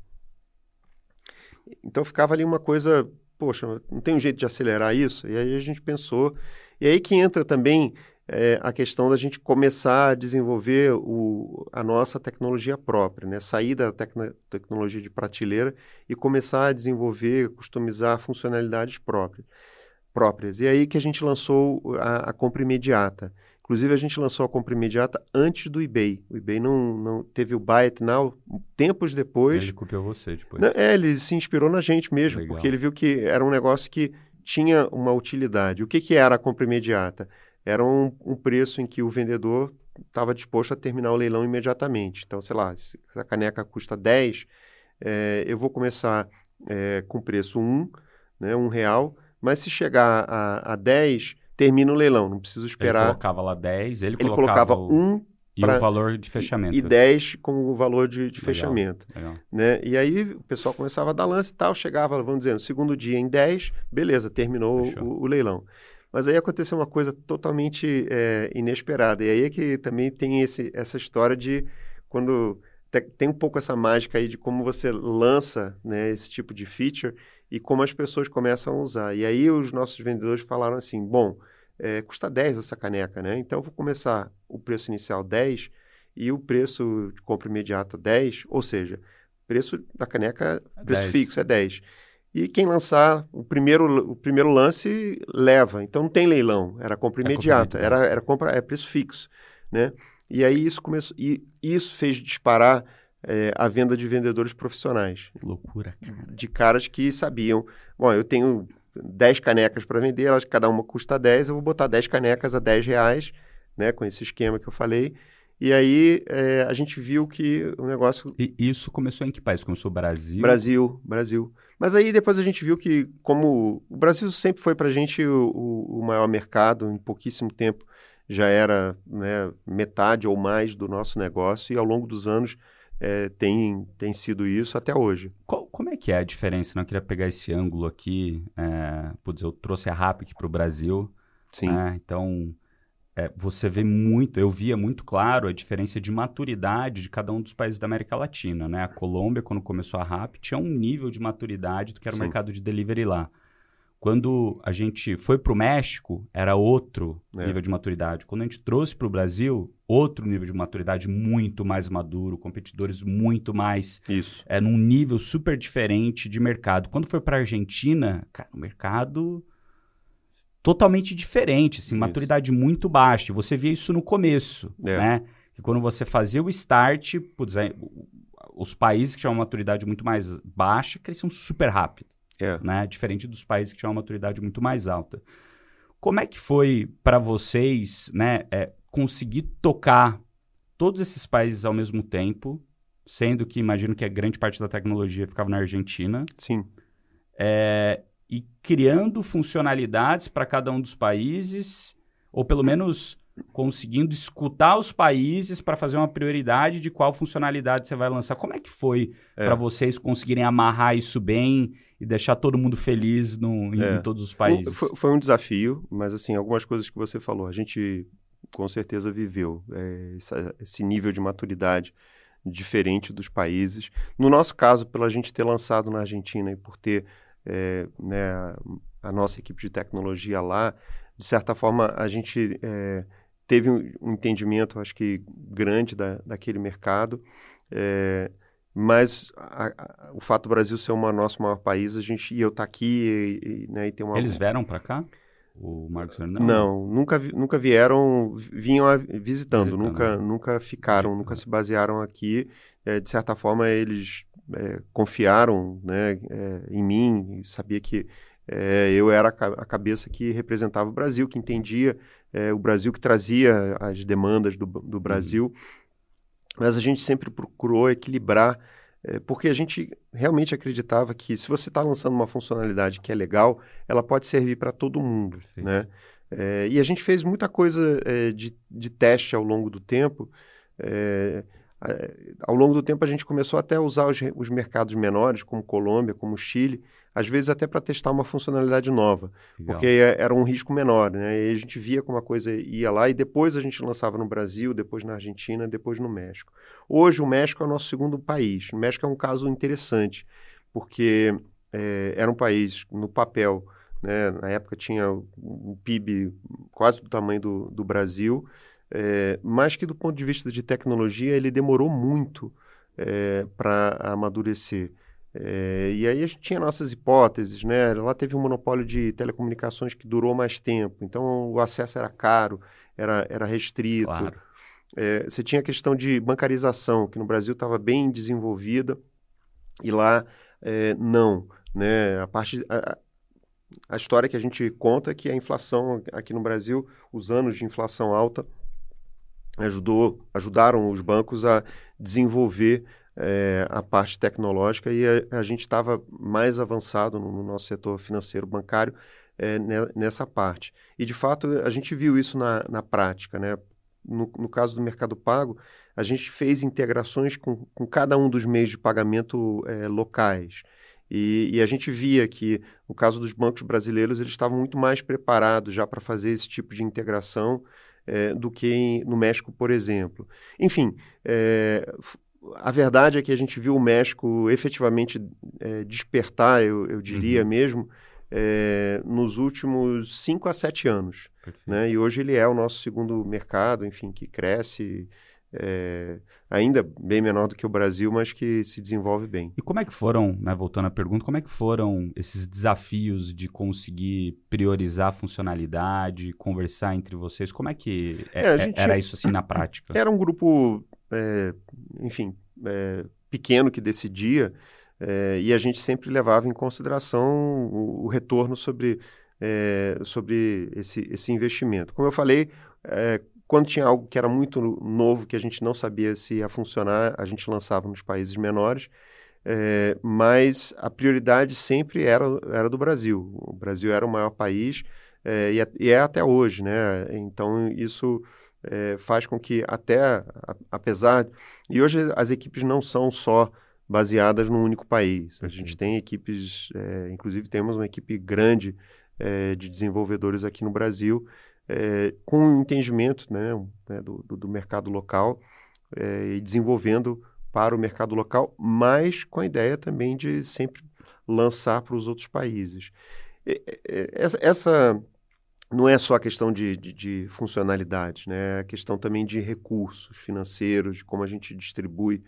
Então ficava ali uma coisa, poxa, não tem um jeito de acelerar isso? E aí a gente pensou, e aí que entra também é, a questão da gente começar a desenvolver o, a nossa tecnologia própria, né? sair da tecno, tecnologia de prateleira e começar a desenvolver, customizar funcionalidades próprias. próprias. E aí que a gente lançou a, a compra imediata. Inclusive, a gente lançou a compra imediata antes do eBay. O eBay não, não teve o Buy It Now tempos depois. Ele copiou você depois. É, ele se inspirou na gente mesmo, Legal. porque ele viu que era um negócio que tinha uma utilidade. O que, que era a compra imediata? era um, um preço em que o vendedor estava disposto a terminar o leilão imediatamente. Então, sei lá, se a caneca custa 10, é, eu vou começar é, com preço 1, né, 1 real, mas se chegar a, a 10, termina o leilão, não preciso esperar. Ele colocava lá 10, ele, ele colocava, colocava 1 e pra, o valor de fechamento. E, e 10 como o valor de, de legal, fechamento. Legal. Né? E aí o pessoal começava a dar lance e tal, chegava, vamos dizer, no segundo dia em 10, beleza, terminou o, o, leilão. Mas aí aconteceu uma coisa totalmente é, inesperada. E aí é que também tem esse, essa história de quando tem um pouco essa mágica aí de como você lança né, esse tipo de feature e como as pessoas começam a usar. E aí os nossos vendedores falaram assim, bom, é, custa 10 essa caneca, né? Então eu vou começar o preço inicial 10 e o preço de compra imediata 10, ou seja, preço da caneca, preço 10. fixo é 10. E quem lançar o primeiro, o primeiro lance leva. Então não tem leilão, era compra imediata, é compra era, era compra, é preço fixo, né? E aí isso começou, e isso fez disparar é, a venda de vendedores profissionais. Que loucura, cara. De caras que sabiam, bom, eu tenho 10 canecas para vender, elas cada uma custa 10, eu vou botar 10 canecas a 10 reais, né, com esse esquema que eu falei, e aí é, a gente viu que o negócio. E isso começou em que país? Começou Brasil? Brasil, Brasil. Mas aí depois a gente viu que, como o Brasil sempre foi para a gente o, o, maior mercado, em pouquíssimo tempo já era né, metade ou mais do nosso negócio, e ao longo dos anos é, tem, tem sido isso até hoje. Qual, como é que é a diferença? Não, eu queria pegar esse ângulo aqui. É, putz, eu trouxe a RAP aqui para o Brasil. Sim. Né, então é, você vê muito, eu via muito claro a diferença de maturidade de cada um dos países da América Latina, né? A Colômbia, quando começou a RAP, tinha um nível de maturidade do que era Sim. o mercado de delivery lá. quando a gente foi para o México, era outro É. nível de maturidade. Quando a gente trouxe para o Brasil, outro nível de maturidade muito mais maduro, competidores muito mais Isso. é num nível super diferente de mercado. Quando foi para a Argentina, cara, o mercado totalmente diferente, assim, Isso. maturidade muito baixa. E Você via isso no começo, É. né? Que quando você fazia o start, putz, aí, o- os países que tinham uma maturidade muito mais baixa cresciam super rápido, É. né? Diferente dos países que tinham uma maturidade muito mais alta. Como é que foi para vocês, né, é, conseguir tocar todos esses países ao mesmo tempo, sendo que imagino que a grande parte da tecnologia ficava na Argentina, Sim. é, e criando funcionalidades para cada um dos países, ou pelo menos conseguindo escutar os países para fazer uma prioridade de qual funcionalidade você vai lançar. Como é que foi É. para vocês conseguirem amarrar isso bem e deixar todo mundo feliz no, em, É. em todos os países? foi, foi um desafio, mas assim, algumas coisas que você falou, a gente com certeza viveu é, esse nível de maturidade diferente dos países. No nosso caso, pela gente ter lançado na Argentina e por ter é, né, a, nossa equipe de tecnologia lá, de certa forma a gente é, teve um, entendimento, acho que grande da, daquele mercado. é, mas a- a- o fato do Brasil ser o nosso maior país, a gente e eu estar aqui e, e, né, e ter uma Eles vieram para cá? O Marcos Fernandes? não, nunca, vi- nunca vieram, vinham a- visitando, Visitando. nunca, nunca ficaram, nunca se basearam aqui. É, de certa forma, eles é, confiaram né, é, em mim, sabia que é, eu era a, ca- a cabeça que representava o Brasil, que entendia é, o Brasil, que trazia as demandas do, do Brasil. Mas a gente sempre procurou equilibrar, porque a gente realmente acreditava que se você está lançando uma funcionalidade que é legal, ela pode servir para todo mundo, Perfeito. né? É, e a gente fez muita coisa é, de, de teste ao longo do tempo. É, é, ao longo do tempo a gente começou até a usar os, os mercados menores, como Colômbia, como Chile, às vezes até para testar uma funcionalidade nova, Legal. porque é- era um risco menor, né? E a gente via como a coisa ia lá e depois a gente lançava no Brasil, depois na Argentina, depois no México. Hoje o México é o nosso segundo país. O México é um caso interessante, porque é, era um país no papel, né? Na época tinha um PIB quase do tamanho do, do Brasil, é, mas que do ponto de vista de tecnologia ele demorou muito para amadurecer. É, e aí a gente tinha nossas hipóteses, né? Lá teve um monopólio de telecomunicações que durou mais tempo, então o acesso era caro, era, era restrito. Claro. É, você tinha a questão de bancarização, que no Brasil estava bem desenvolvida, e lá é, não. Né? A, parte, a, a história que a gente conta é que a inflação aqui no Brasil, os anos de inflação alta, ajudou, ajudaram os bancos a desenvolver é, a parte tecnológica e a, a gente estava mais avançado no, no, nosso setor financeiro bancário é, nessa parte. E, de fato, a gente viu isso na, na prática. Né? No, no, caso do Mercado Pago, a gente fez integrações com, com cada um dos meios de pagamento é, locais. E, e, a gente via que, no caso dos bancos brasileiros, eles estavam muito mais preparados já para fazer esse tipo de integração é, do que em, no México, por exemplo. Enfim, é, a verdade é que a gente viu o México efetivamente despertar, eu, eu diria uhum. mesmo, nos últimos 5 a 7 anos. Né? E hoje ele é o nosso segundo mercado, enfim, que cresce é, ainda bem menor do que o Brasil, mas que se desenvolve bem. E como é que foram, né, voltando à pergunta, como é que foram esses desafios de conseguir priorizar a funcionalidade, conversar entre vocês? Como é que é, é, era tinha... isso assim na prática? Era um grupo, é, enfim, é, pequeno que decidia e a gente sempre levava em consideração o, o retorno sobre, é, sobre esse, esse investimento. Como eu falei, é, quando tinha algo que era muito novo, que a gente não sabia se ia funcionar, a gente lançava nos países menores, é, mas a prioridade sempre era, era do Brasil. O Brasil era o maior país é, e, é, até hoje, né? Então, isso é, faz com que até, a, apesar... E hoje as equipes não são só baseadas num único país. A gente tem equipes, inclusive temos uma equipe grande é, de desenvolvedores aqui no Brasil, é, com um entendimento né, do, do, do, mercado local é, e desenvolvendo para o mercado local, mas com a ideia também de sempre lançar para os outros países. Essa, essa, não é só a questão de, de, de funcionalidade, né? é a questão também de recursos financeiros, de como a gente distribui.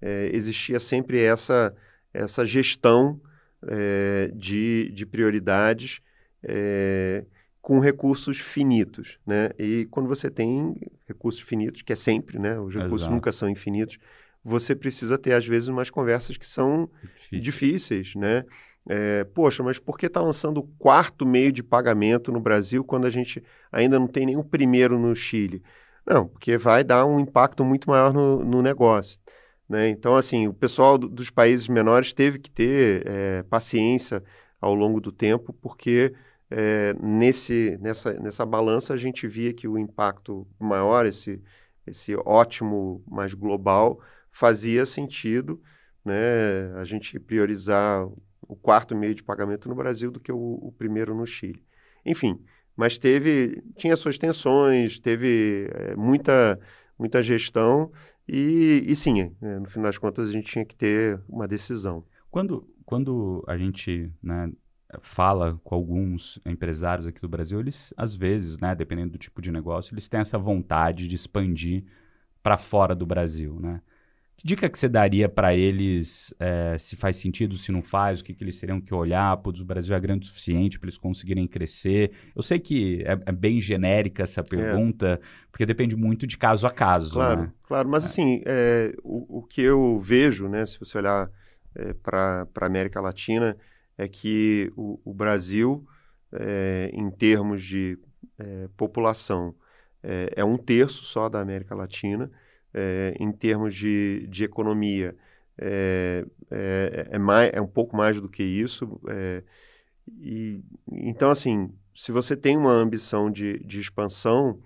É, existia sempre essa, essa gestão é, de, de prioridades é, com recursos finitos, né? E quando você tem recursos finitos, que é sempre, né? Os recursos Exato. nunca são infinitos, você precisa ter, às vezes, umas conversas que são Difícil. difíceis, né? É, poxa, mas por que está lançando o quarto meio de pagamento no Brasil quando a gente ainda não tem nenhum primeiro no Chile? Não, porque vai dar um impacto muito maior no, no negócio. Né? Então, assim, o pessoal do, dos países menores teve que ter é, paciência ao longo do tempo, porque é, nesse, nessa, nessa balança a gente via que o impacto maior, esse, esse ótimo mais global, fazia sentido né, a gente priorizar o quarto meio de pagamento no Brasil do que o, o primeiro no Chile. Enfim, mas teve, tinha suas tensões, teve é, muita, muita gestão e, e sim, é, no final das contas a gente tinha que ter uma decisão. Quando, quando a gente né, fala com alguns empresários aqui do Brasil, eles às vezes, né, dependendo do tipo de negócio, eles têm essa vontade de expandir para fora do Brasil, né? Que dica que você daria para eles, é, se faz sentido, se não faz, o que, que eles teriam que olhar? Putz, o Brasil é grande o suficiente para eles conseguirem crescer. Eu sei que é, é bem genérica essa é. pergunta, é. porque depende muito de caso a caso. Claro, né? claro. Mas assim, é, o, o, que eu vejo, né, se você olhar é, para a América Latina, é que o, o Brasil, em termos de população, é um terço só da América Latina é, em termos de, de economia é, é, é, mais, é um pouco mais do que isso. É, e, então, assim, se você tem uma ambição de, de expansão,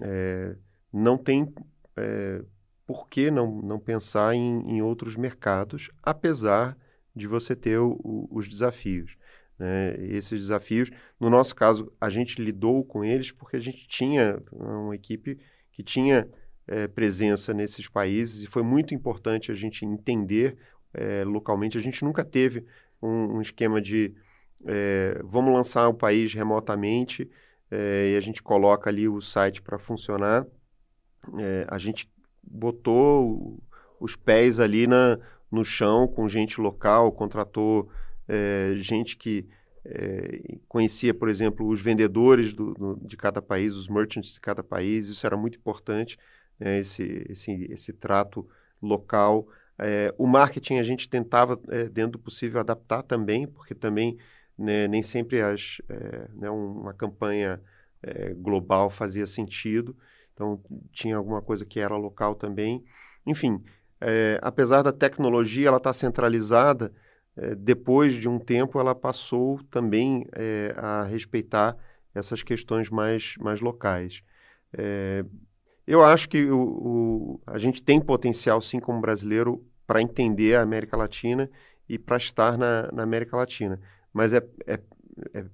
é, não tem é, por que não, não pensar em, em outros mercados, apesar de você ter o, o, os desafios. Né? Esses desafios, no nosso caso, a gente lidou com eles porque a gente tinha uma equipe que tinha é, presença nesses países e foi muito importante a gente entender é, localmente. A gente nunca teve um, um esquema de é, vamos lançar o país remotamente e a gente coloca ali o site para funcionar. a gente botou os pés ali na, no chão com gente local, contratou gente que é, conhecia, por exemplo, os vendedores do, do, de cada país, os merchants de cada país, isso era muito importante né, esse, esse, esse trato local. É, o marketing a gente tentava, é, dentro do possível, adaptar também, porque também né, nem sempre as, é, né, uma campanha é, global fazia sentido. Então, tinha alguma coisa que era local também. Enfim, é, apesar da tecnologia ela estar tá centralizada, é, depois de um tempo ela passou também a respeitar essas questões mais, mais locais. É, eu acho que o, o, a gente tem potencial, sim, como brasileiro, para entender a América Latina e para estar na, na, América Latina. Mas é, é, é,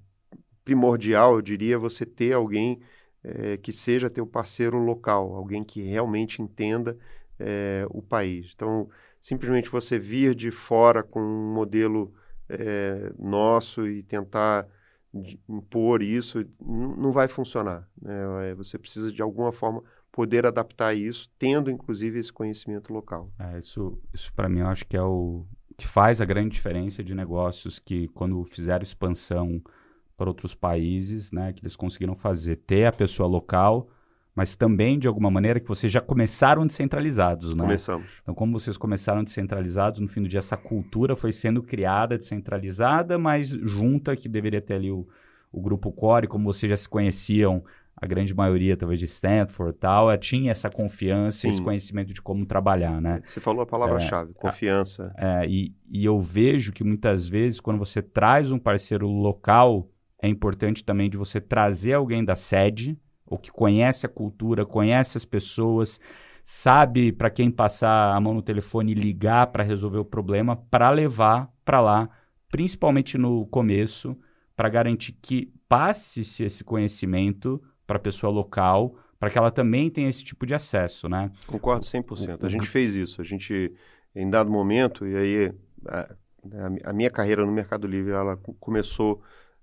primordial, eu diria, você ter alguém é, que seja teu parceiro local, alguém que realmente entenda é, o país. Então, simplesmente você vir de fora com um modelo é, nosso e tentar impor isso, não vai funcionar. Né? Você precisa, de alguma forma, poder adaptar isso, tendo inclusive esse conhecimento local. É, isso, isso para mim eu acho que é o que faz a grande diferença de negócios que quando fizeram expansão para outros países, né, que eles conseguiram fazer, ter a pessoa local, mas também de alguma maneira que vocês já começaram descentralizados, né? Começamos. Então, como vocês começaram descentralizados, no fim do dia essa cultura foi sendo criada descentralizada, mas junta que deveria ter ali o, o grupo core, como vocês já se conheciam a grande maioria, talvez, de Stanford e tal, tinha essa confiança, Sim. esse conhecimento de como trabalhar, né? Você falou a palavra-chave, é, confiança. É, e, e eu vejo que muitas vezes, quando você traz um parceiro local, é importante também de você trazer alguém da sede, ou que conhece a cultura, conhece as pessoas, sabe para quem passar a mão no telefone e ligar para resolver o problema, para levar para lá, principalmente no começo, para garantir que passe-se esse conhecimento para a pessoa local, para que ela também tenha esse tipo de acesso, né? Concordo 100%. O, a gente fez isso. A gente, em dado momento, e aí né, a minha carreira no Mercado Livre ela começou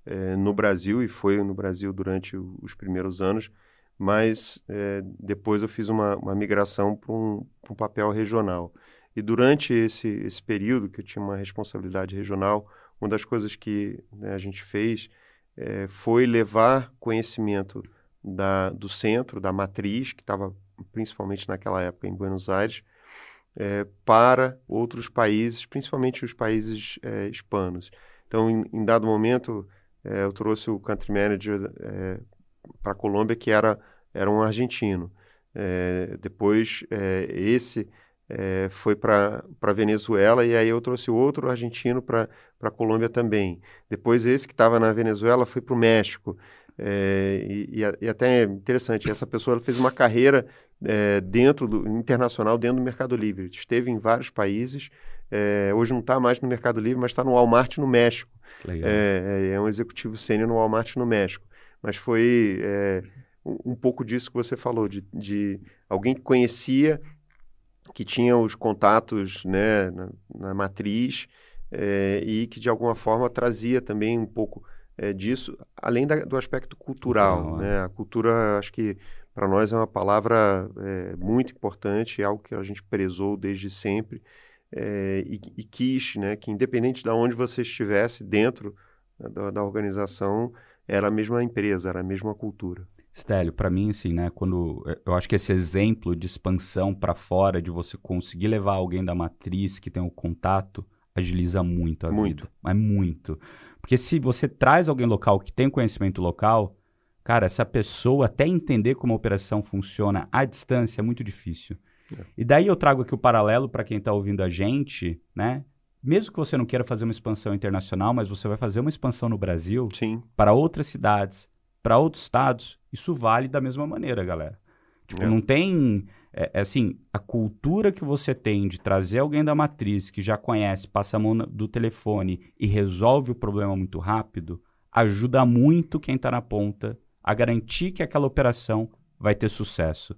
é, no Brasil e foi no Brasil durante os primeiros anos, mas é, depois eu fiz uma, uma migração para um, um, papel regional. E durante esse, esse período que eu tinha uma responsabilidade regional, uma das coisas que né, a gente fez é, foi levar conhecimento da, do centro, da matriz, que estava principalmente naquela época em Buenos Aires, é, para outros países, principalmente os países é, hispanos. Então, em, em dado momento, é, eu trouxe o country manager é, para a Colômbia, que era, era um argentino. É, depois, é, esse foi para a Venezuela, e aí eu trouxe outro argentino para a Colômbia também. Depois, esse que estava na Venezuela foi para o México. É, e, e, até é interessante, essa pessoa fez uma carreira é, dentro do internacional, dentro do Mercado Livre. Esteve em vários países, é, hoje não está mais no Mercado Livre, mas está no Walmart no México. É, é, é, um executivo sênior no Walmart no México. Mas foi é, um, pouco disso que você falou, de, de, alguém que conhecia, que tinha os contatos né, na, na matriz e que de alguma forma trazia também um pouco é, disso, além da, do aspecto cultural. Cultural, né? A cultura, acho que para nós é uma palavra é, muito importante, é algo que a gente prezou desde sempre é, e, e, quis né, que, independente de onde você estivesse dentro né, da, da, organização, era a mesma empresa, era a mesma cultura. Stélio, para mim, assim, né, quando eu acho que esse exemplo de expansão para fora, de você conseguir levar alguém da matriz que tem o contato, agiliza muito a muito. vida. Mas muito. Porque se você traz alguém local que tem conhecimento local, cara, essa pessoa até entender como a operação funciona à distância é muito difícil. É. E daí eu trago aqui o paralelo para quem está ouvindo a gente, né? Mesmo que você não queira fazer uma expansão internacional, mas você vai fazer uma expansão no Brasil, Sim. para outras cidades, para outros estados, isso vale da mesma maneira, galera. Tipo, é. não tem é, é, assim, a cultura que você tem de trazer alguém da matriz que já conhece, passa a mão do telefone e resolve o problema muito rápido, ajuda muito quem está na ponta a garantir que aquela operação vai ter sucesso.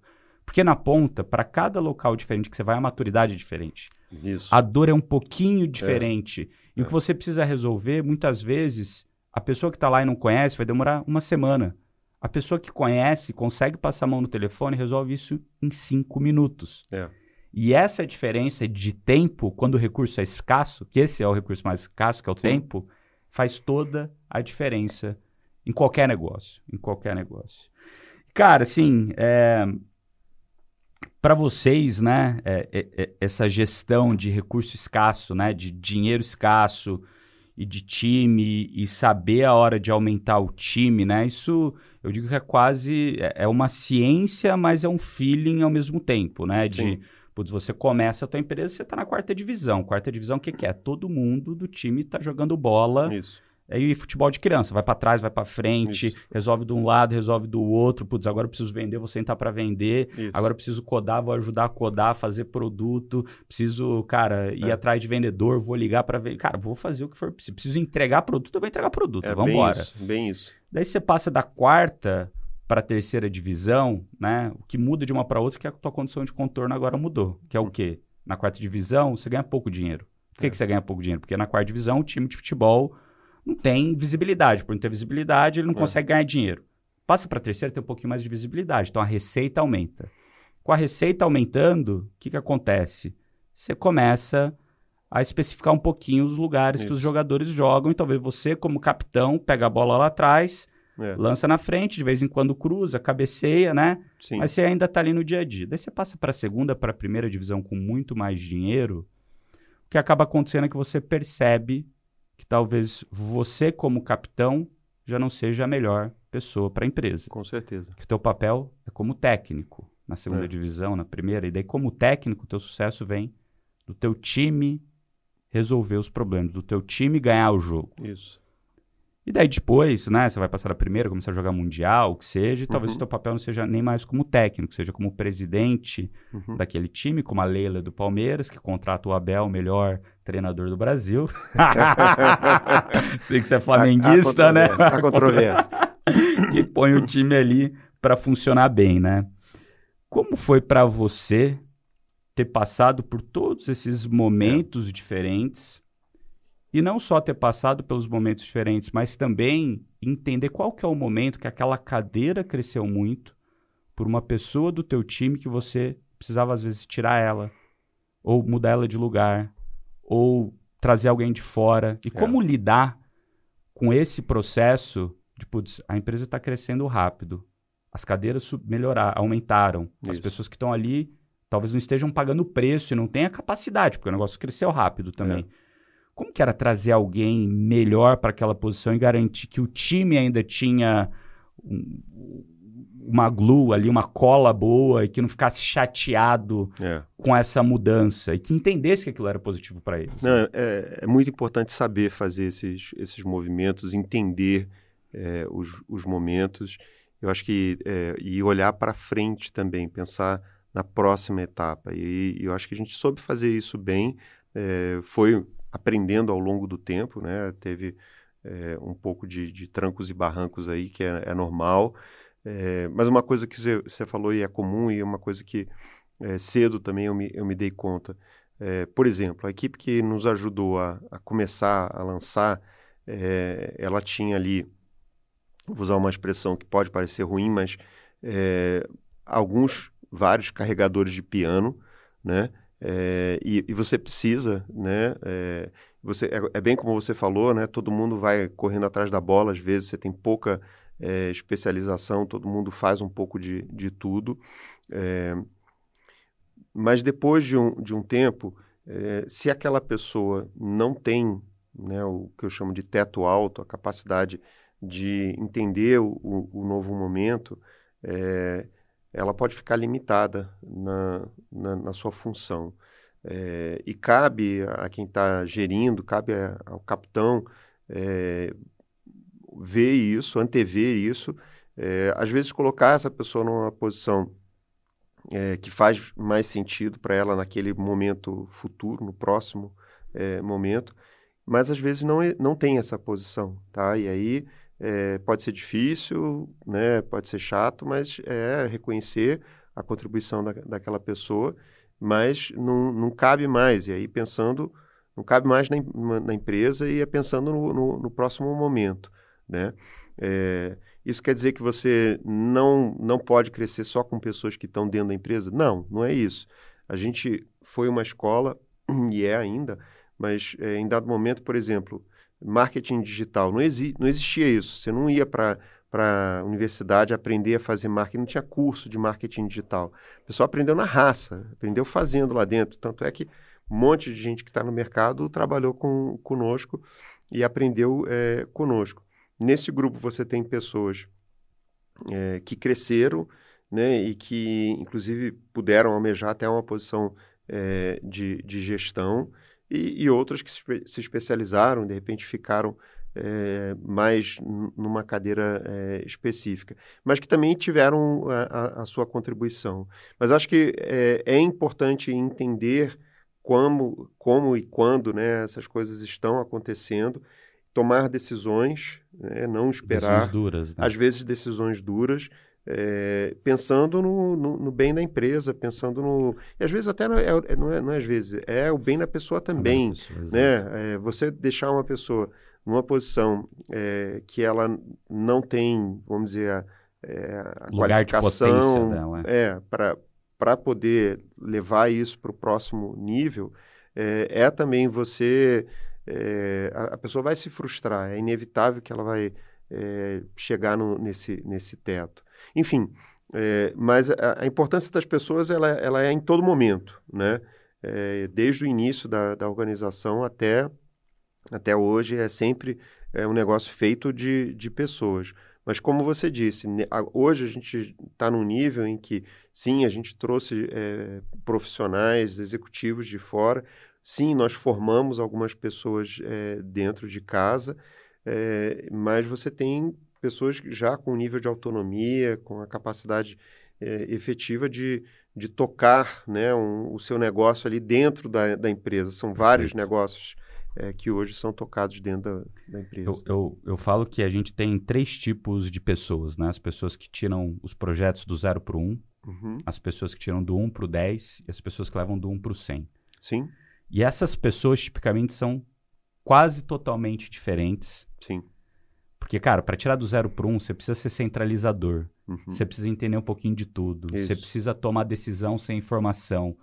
Porque na ponta, para cada local diferente que você vai, a maturidade é diferente. Isso. A dor é um pouquinho diferente. É. E é. o que você precisa resolver, muitas vezes, a pessoa que está lá e não conhece vai demorar uma semana. A pessoa que conhece, consegue passar a mão no telefone, resolve isso em cinco minutos. É. E essa diferença de tempo, quando o recurso é escasso, que esse é o recurso mais escasso, que é o Sim. tempo, faz toda a diferença em qualquer negócio. Em qualquer negócio. Cara, assim, é, para vocês, né, é, é, é, essa gestão de recurso escasso, né, de dinheiro escasso e de time e saber a hora de aumentar o time, né, isso eu digo que é quase, é, é uma ciência, mas é um feeling ao mesmo tempo, né? De, Sim. putz, você começa a tua empresa, você está na quarta divisão. Quarta divisão, o que, que é? Todo mundo do time está jogando bola. Isso. Aí futebol de criança, vai para trás, vai para frente, Isso. resolve de um lado, resolve do outro. Putz, agora eu preciso vender, vou sentar para vender. Isso. Agora eu preciso codar, vou ajudar a codar, fazer produto. Preciso, cara, ir é. atrás de vendedor, vou ligar para ver. Cara, vou fazer o que for preciso. Preciso entregar produto, eu vou entregar produto. É, Vamos embora. Bem isso, bem isso. Daí você passa da quarta para a terceira divisão, né? O que muda de uma para outra é que a tua condição de contorno agora mudou. Que é o quê? Na quarta divisão, você ganha pouco dinheiro. Por que, é. que você ganha pouco dinheiro? Porque na quarta divisão, o time de futebol não tem visibilidade. Por não ter visibilidade, ele não é. consegue ganhar dinheiro. Passa para a terceira, tem um pouquinho mais de visibilidade. Então a receita aumenta. Com a receita aumentando, o que, que acontece? Você começa a especificar um pouquinho os lugares Isso. que os jogadores jogam. E talvez você, como capitão, pega a bola lá atrás, é. lança na frente, de vez em quando cruza, cabeceia, né? Sim. Mas você ainda está ali no dia a dia. Daí você passa para a segunda, para a primeira divisão com muito mais dinheiro. O que acaba acontecendo é que você percebe que talvez você, como capitão, já não seja a melhor pessoa para a empresa. Com certeza. Que o teu papel é como técnico na segunda é. divisão, na primeira, e daí como técnico, o teu sucesso vem do teu time resolver os problemas, do teu time ganhar o jogo. Isso. E daí depois, né, você vai passar a primeira, começar a jogar mundial, o que seja, e talvez uhum. o teu papel não seja nem mais como técnico, seja como presidente uhum. daquele time, como a Leila do Palmeiras, que contrata o Abel, o melhor treinador do Brasil. Sei que você é flamenguista, a, a né? A controvérsia. que põe o time ali para funcionar bem, né? Como foi para você ter passado por todos esses momentos é. diferentes E não só ter passado pelos momentos diferentes, mas também entender qual que é o momento que aquela cadeira cresceu muito por uma pessoa do teu time que você precisava às vezes tirar ela, ou mudar ela de lugar, ou trazer alguém de fora. E é. como lidar com esse processo de, putz, a empresa está crescendo rápido, as cadeiras melhoraram, aumentaram, Isso. as pessoas que estão ali talvez não estejam pagando preço e não tenham a capacidade, porque o negócio cresceu rápido também. É. Como que era trazer alguém melhor para aquela posição e garantir que o time ainda tinha um, uma glue ali, uma cola boa e que não ficasse chateado é. com essa mudança e que entendesse que aquilo era positivo para eles? Não, é, é, muito importante saber fazer esses, esses movimentos, entender é, os, os momentos. Eu acho que é, e olhar para frente também, pensar na próxima etapa. E, e, eu acho que a gente soube fazer isso bem. É, foi aprendendo ao longo do tempo, né? Teve é, um pouco de, de, trancos e barrancos aí que é, é normal. É, mas uma coisa que você falou e é comum e uma coisa que é, cedo também eu me, eu me dei conta. É, por exemplo, a equipe que nos ajudou a, a começar a lançar, é, ela tinha ali, vou usar uma expressão que pode parecer ruim, mas é, alguns, vários carregadores de piano, né? É, e, e, você precisa, né? você, é, bem como você falou, né? Todo mundo vai correndo atrás da bola, às vezes você tem pouca é, especialização, todo mundo faz um pouco de, de tudo. É, mas depois de um, de um tempo, é, se aquela pessoa não tem né, o que eu chamo de teto alto, a capacidade de entender o, o, novo momento, é, ela pode ficar limitada na, na, na sua função. É, e cabe a quem está gerindo, cabe ao capitão é, ver isso, antever isso, é, às vezes colocar essa pessoa numa posição que faz mais sentido para ela naquele momento futuro, no próximo momento, mas às vezes não, não tem essa posição, tá? E aí é, pode ser difícil, né? Pode ser chato, mas é reconhecer a contribuição da, daquela pessoa, mas não, não cabe mais. E aí pensando, não cabe mais na, na empresa e é pensando no, no, no próximo momento. Né? É, isso quer dizer que você não, não pode crescer só com pessoas que estão dentro da empresa? Não, não é isso. A gente foi uma escola, e é ainda, mas é, em dado momento, por exemplo, marketing digital, não, exi não existia isso. Você não ia para para a universidade aprender a fazer marketing, não tinha curso de marketing digital. O pessoal aprendeu na raça, aprendeu fazendo lá dentro. Tanto é que um monte de gente que está no mercado trabalhou com, conosco e aprendeu é, conosco. Nesse grupo você tem pessoas é, que cresceram né, e que, inclusive, puderam almejar até uma posição é, de, de gestão e, e, outras que se, se, especializaram, de repente ficaram é, mais numa cadeira é, específica, mas que também tiveram a, a, a sua contribuição. Mas acho que é, é, importante entender como, como e quando né, essas coisas estão acontecendo tomar decisões, né, não esperar. Decisões duras. Né? Às vezes, decisões duras, é, pensando no, no, no, bem da empresa, pensando no. E às vezes, até não é, é não é, não é às vezes, é o bem da pessoa também. Pessoa, né? É, você deixar uma pessoa numa posição é, que ela não tem, vamos dizer, a, é, a qualificação dela, é, para poder levar isso para o próximo nível, é, é também você é, a, a, pessoa vai se frustrar, é inevitável que ela vai é, chegar no, nesse, nesse teto. Enfim, é, mas a, a, importância das pessoas ela, ela é em todo momento, né? É, desde o início da, da organização até, até hoje é sempre é um negócio feito de, de pessoas. Mas como você disse, hoje a gente está num nível em que, sim, a gente trouxe é, profissionais, executivos de fora, Sim, nós formamos algumas pessoas é, dentro de casa, é, mas você tem pessoas já com nível de autonomia, com a capacidade é, efetiva de, de tocar né, um, o seu negócio ali dentro da, da empresa. São vários negócios é, que hoje são tocados dentro da, da empresa. Eu, eu, eu, falo que a gente tem três tipos de pessoas, né? As pessoas que tiram os projetos do zero para o um, uhum. as pessoas que tiram do um para o 10 e as pessoas que levam do um para o 100. Sim. E essas pessoas tipicamente são quase totalmente diferentes. Sim. Porque, cara, para tirar do zero para um, você precisa ser centralizador. Uhum. Você precisa entender um pouquinho de tudo. Você Isso. precisa tomar decisão sem informação.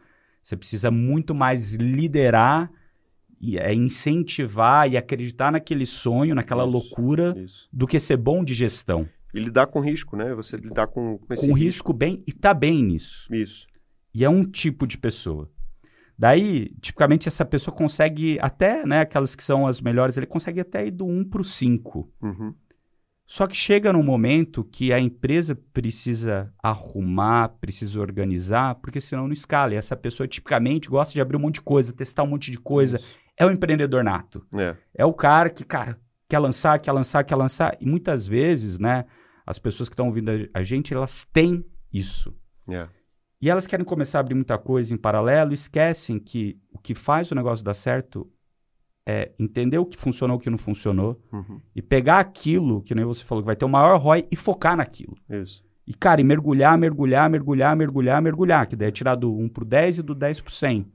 Você precisa muito mais liderar e é, incentivar e acreditar naquele sonho, naquela Isso. loucura, Isso. do que ser bom de gestão. E lidar com risco, né? Você lidar com, com esse Com risco bem e tá bem nisso. Isso. E é um tipo de pessoa. Daí, tipicamente, essa pessoa consegue até, né, aquelas que são as melhores, ele consegue até ir do 1 para o 5. Uhum. Só que chega num momento que a empresa precisa arrumar, precisa organizar, porque senão não escala. E essa pessoa tipicamente gosta de abrir um monte de coisa, testar um monte de coisa. Isso. É o empreendedor nato. É. É o cara que, cara, quer lançar, quer lançar, quer lançar. E muitas vezes, né, as pessoas que estão ouvindo a- a gente, elas têm isso. É. E elas querem começar a abrir muita coisa em paralelo, e esquecem que o que faz o negócio dar certo é entender o que funcionou, o que não funcionou, Uhum. e pegar aquilo, que nem você falou, que vai ter o maior ROI, e focar naquilo. Isso. E, cara, e mergulhar, mergulhar, mergulhar, mergulhar, mergulhar, que daí é tirar do 1 pro 10 e do 10 pro 100.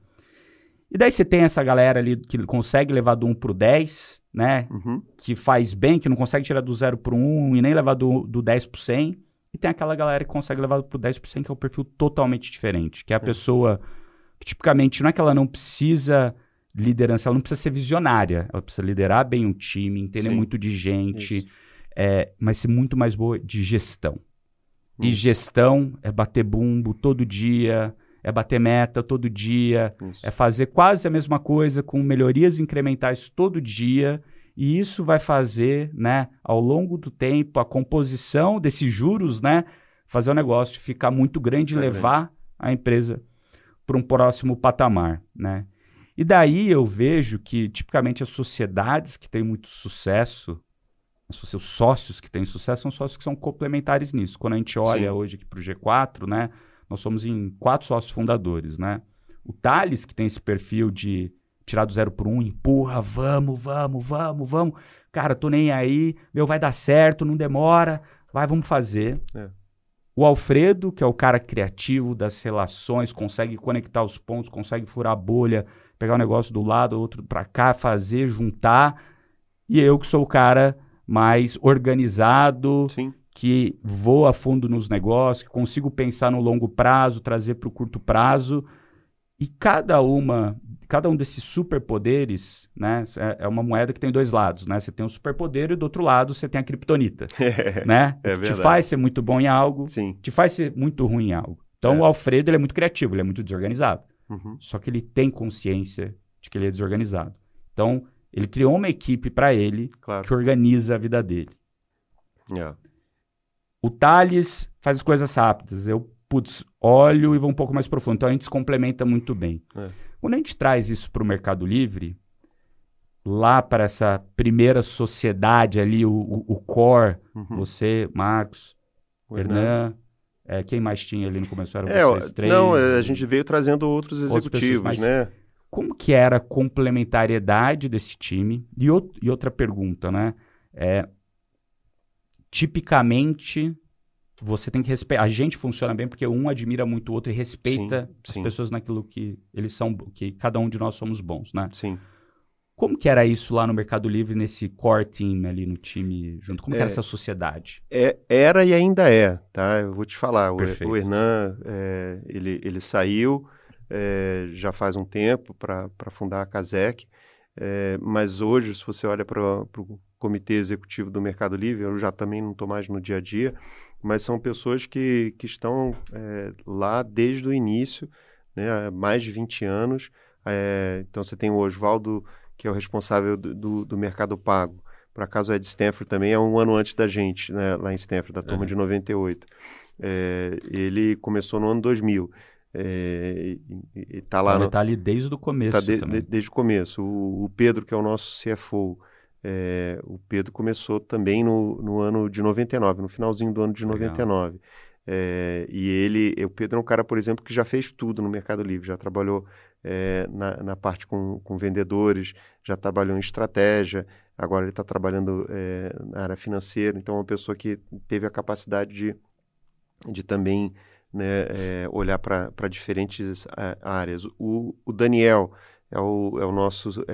E daí você tem essa galera ali que consegue levar do 1 pro 10, né? Uhum. Que faz bem, que não consegue tirar do 0 pro 1 e nem levar do, do 10 pro 100. E tem aquela galera que consegue levar pro 10 pro 100, que é um perfil totalmente diferente. Que é a pessoa que, tipicamente, não é que ela não precisa liderança, ela não precisa ser visionária. Ela precisa liderar bem um time, entender Sim. muito de gente, é, mas ser muito mais boa de gestão. E Isso. gestão é bater bumbo todo dia, é bater meta todo dia, Isso. é fazer quase a mesma coisa com melhorias incrementais todo dia. E isso vai fazer, né, ao longo do tempo, a composição desses juros, né, fazer o negócio ficar muito grande e levar a empresa para um próximo patamar, né? E daí eu vejo que, tipicamente, as sociedades que têm muito sucesso, os seus sócios que têm sucesso, são sócios que são complementares nisso. Quando a gente olha Sim. hoje aqui para o G4, né, nós somos em quatro sócios fundadores, né? O Thales, que tem esse perfil de tirar do zero por um, empurra, vamos, vamos, vamos, vamos. Cara, tô nem aí, meu, vai dar certo, não demora, vai, vamos fazer. É. O Alfredo, que é o cara criativo das relações, consegue conectar os pontos, consegue furar a bolha, pegar um negócio do lado, outro pra cá, fazer, juntar. E eu que sou o cara mais organizado, Sim. que vou a fundo nos negócios, que consigo pensar no longo prazo, trazer para o curto prazo. E cada uma, cada um desses superpoderes, né, é é uma moeda que tem dois lados, né? Você tem o superpoder e do outro lado você tem a kriptonita, né? É te faz ser muito bom em algo, Sim. te faz ser muito ruim em algo. Então É. o Alfredo ele é muito criativo, ele é muito desorganizado. Uhum. Só que ele tem consciência de que ele é desorganizado. Então ele criou uma equipe para ele Claro. que organiza a vida dele. É. O Thales faz as coisas rápidas. Eu, putz, olho e vou um pouco mais profundo. Então a gente se complementa muito bem. É. Quando a gente traz isso para o Mercado Livre, lá para essa primeira sociedade ali, o, o, o core, Uhum. você, Marcos, O Hernan, é, quem mais tinha ali no começo? Eram É, vocês três? não, é, a gente veio trazendo outros executivos, mas- né? Como que era a complementariedade desse time? E, out- e outra pergunta, né? É, tipicamente, você tem que respeitar. A gente funciona bem porque um admira muito o outro e respeita Sim, as sim. pessoas naquilo que eles são, que cada um de nós somos bons, né? Sim. Como que era isso lá no Mercado Livre, nesse core team ali no time junto? Como que É. era essa sociedade? É, era e ainda é, tá? Eu vou te falar. O, Perfeito. o Hernan, é, ele, ele saiu é, já faz um tempo para fundar a Casec, é, mas hoje, se você olha para o comitê executivo do Mercado Livre, eu já também não estou mais no dia a dia, mas são pessoas que, que estão é, lá desde o início, né, há mais de 20 anos. É, então você tem o Oswaldo, que é o responsável do, do, do Mercado Pago. Por acaso é de Stanford também, é um ano antes da gente, né, lá em Stanford, da turma Uhum. de 98. É, ele começou no ano 2000. É, e, e tá lá Ele no, tá ali desde o começo tá de- de- desde o começo. O, o Pedro, que é o nosso CFO, é, o Pedro começou também no, no ano de 99, no finalzinho do ano de Legal. 99. É, e ele, o Pedro é um cara, por exemplo, que já fez tudo no Mercado Livre, já trabalhou é, na, na parte com, com vendedores, já trabalhou em estratégia, agora ele está trabalhando é, na área financeira, então é uma pessoa que teve a capacidade de, de também né, olhar para diferentes áreas. O, o Daniel é o, é o nosso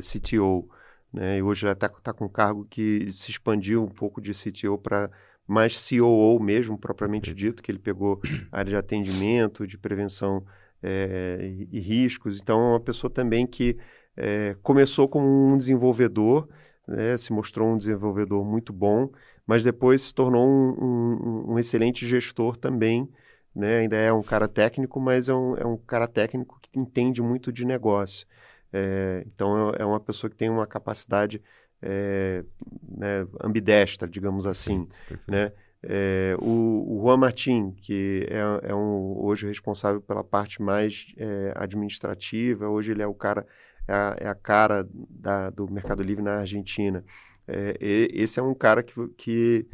CTO, né? E hoje ele até está com um cargo que se expandiu um pouco de CTO para mais COO mesmo, propriamente dito, que ele pegou área de atendimento, de prevenção é, e, e, riscos. Então, é uma pessoa também que é, começou como um desenvolvedor, né? se mostrou um desenvolvedor muito bom, mas depois se tornou um, um, um excelente gestor também, né? Ainda é um cara técnico, mas é um, é um cara técnico que entende muito de negócio. É, então é, é uma pessoa que tem uma capacidade é, né, ambidestra, digamos assim, perfeito, né? É, o, o, Juan Martin, que é, é, um, hoje responsável pela parte mais é, administrativa, hoje ele é o cara, é a, é a cara da, do Mercado Livre na Argentina. Esse é um cara que, que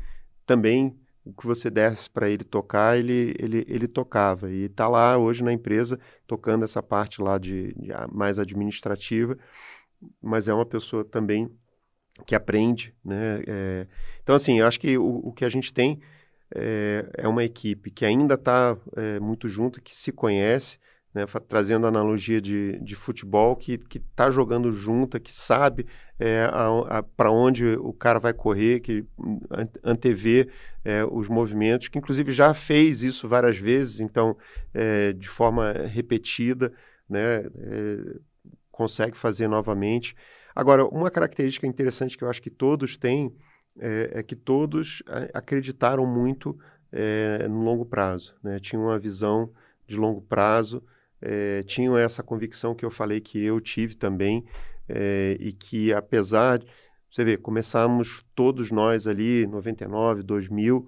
também o que você desse para ele tocar, ele, ele, ele tocava. E está lá hoje na empresa, tocando essa parte lá de, de, mais administrativa, mas é uma pessoa também que aprende. Né? É, então, assim, eu acho que o, o que a gente tem é, é uma equipe que ainda está é, muito junto, que se conhece, né, trazendo a analogia de, de futebol, que está jogando junta, que sabe é, para onde o cara vai correr, que antevê é, os movimentos, que inclusive já fez isso várias vezes, então, é, de forma repetida, né, é, consegue fazer novamente. Agora, uma característica interessante que eu acho que todos têm é, é que todos acreditaram muito é, no longo prazo, né, tinham uma visão de longo prazo, é, tinham essa convicção que eu falei que eu tive também, é, e que apesar de, você vê, começamos todos nós ali, 99, 2000,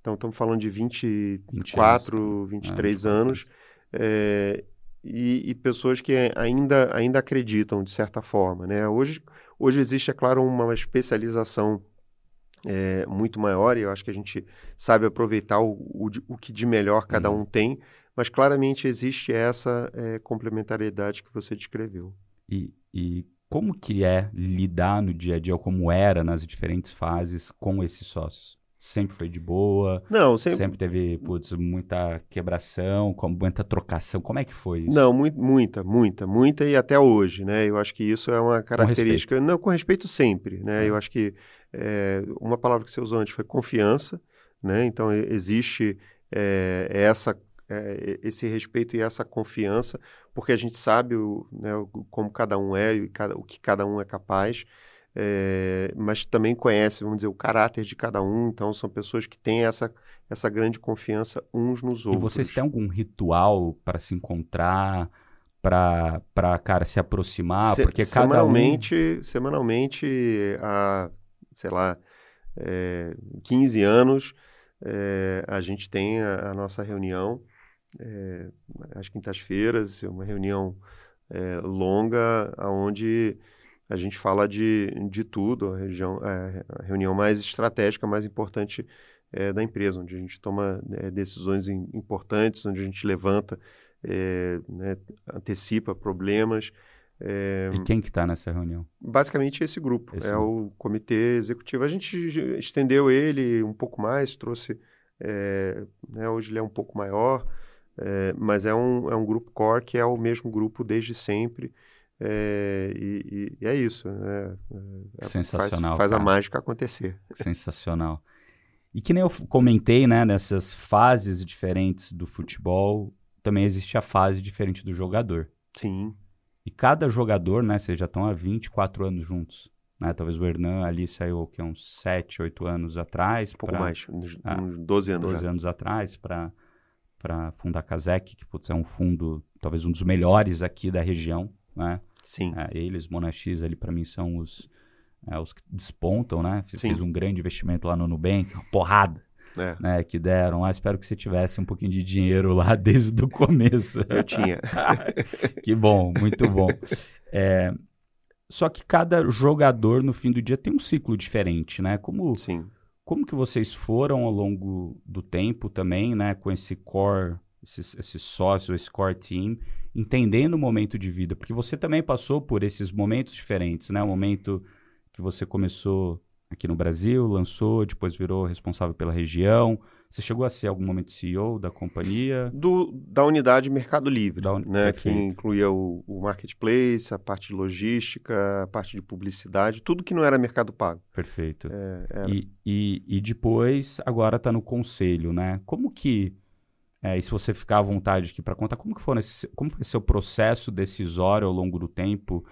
então estamos falando de 24, 20 23 é, anos, é, e, e, pessoas que ainda, ainda acreditam, de certa forma. Né? Hoje, hoje existe, é claro, uma especialização é, muito maior, e eu acho que a gente sabe aproveitar o, o, o que de melhor cada uhum. um tem, mas claramente existe essa é, complementariedade que você descreveu. E, e como que é lidar no dia a dia, ou como era nas diferentes fases com esses sócios? Sempre foi de boa? Não, sempre... Sempre teve, putz, muita quebração, muita trocação. Como é que foi isso? Não, mu muita, muita, muita e até hoje, né? Eu acho que isso é uma característica... Com não, com respeito sempre, né? É. Eu acho que é, uma palavra que você usou antes foi confiança, né? Então, existe é, essa é, esse respeito e essa confiança, porque a gente sabe o, né, como cada um é e cada, o que cada um é capaz, é, mas também conhece, vamos dizer, o caráter de cada um. Então, são pessoas que têm essa, essa grande confiança uns nos outros. E vocês têm algum ritual para se encontrar? para cara se aproximar se, porque semanalmente cada um... semanalmente há sei lá é, 15 anos é, a gente tem a, a nossa reunião é, às quintas-feiras, uma reunião é, longa, onde a gente fala de, de tudo, a, região, é, a reunião mais estratégica, mais importante é, da empresa, onde a gente toma é, decisões importantes, onde a gente levanta, é, né, antecipa problemas. E quem que está nessa reunião? Basicamente esse grupo, esse é grupo. o comitê executivo. A gente estendeu ele um pouco mais, trouxe, né, hoje ele é um pouco maior, é, mas é um, é um grupo core que é o mesmo grupo desde sempre. É, e, e, é isso. Né? É, Sensacional. Faz, faz a mágica acontecer. Sensacional. E que nem eu comentei, né, nessas fases diferentes do futebol, também existe a fase diferente do jogador. Sim. E cada jogador, né, vocês já estão há 24 anos juntos. Né? Talvez o Hernan ali saiu que, uns 7, 8 anos atrás. Um pouco pra, mais, uns, ah, uns 12 anos 12 já. anos atrás, para para fundar a Kazek, que putz, é um fundo, talvez um dos melhores aqui da região, né? Sim. É, eles, Monax, ali para mim são os, é, os que despontam, né? Fiz, fiz, um grande investimento lá no Nubank, porrada. É. Né, que deram lá. Espero que você tivesse um pouquinho de dinheiro lá desde o começo. Eu tinha. que bom, muito bom. É, só que cada jogador no fim do dia tem um ciclo diferente, né? Como Sim. Como que vocês foram ao longo do tempo também, né, com esse core, esses, esses sócios, esse core team, entendendo o momento de vida? Porque você também passou por esses momentos diferentes, né? O momento que você começou aqui no Brasil, lançou, depois virou responsável pela região, Você chegou a ser algum momento CEO da companhia? Do, da unidade Mercado Livre, Da un- né? Que incluía o, o marketplace, a parte de logística, a parte de publicidade, tudo que não era Mercado Pago. Perfeito. É, E, e, e depois, agora está no conselho, né? Como que, é, e se você ficar à vontade aqui para contar, como que foi, esse, como foi seu processo decisório ao longo do tempo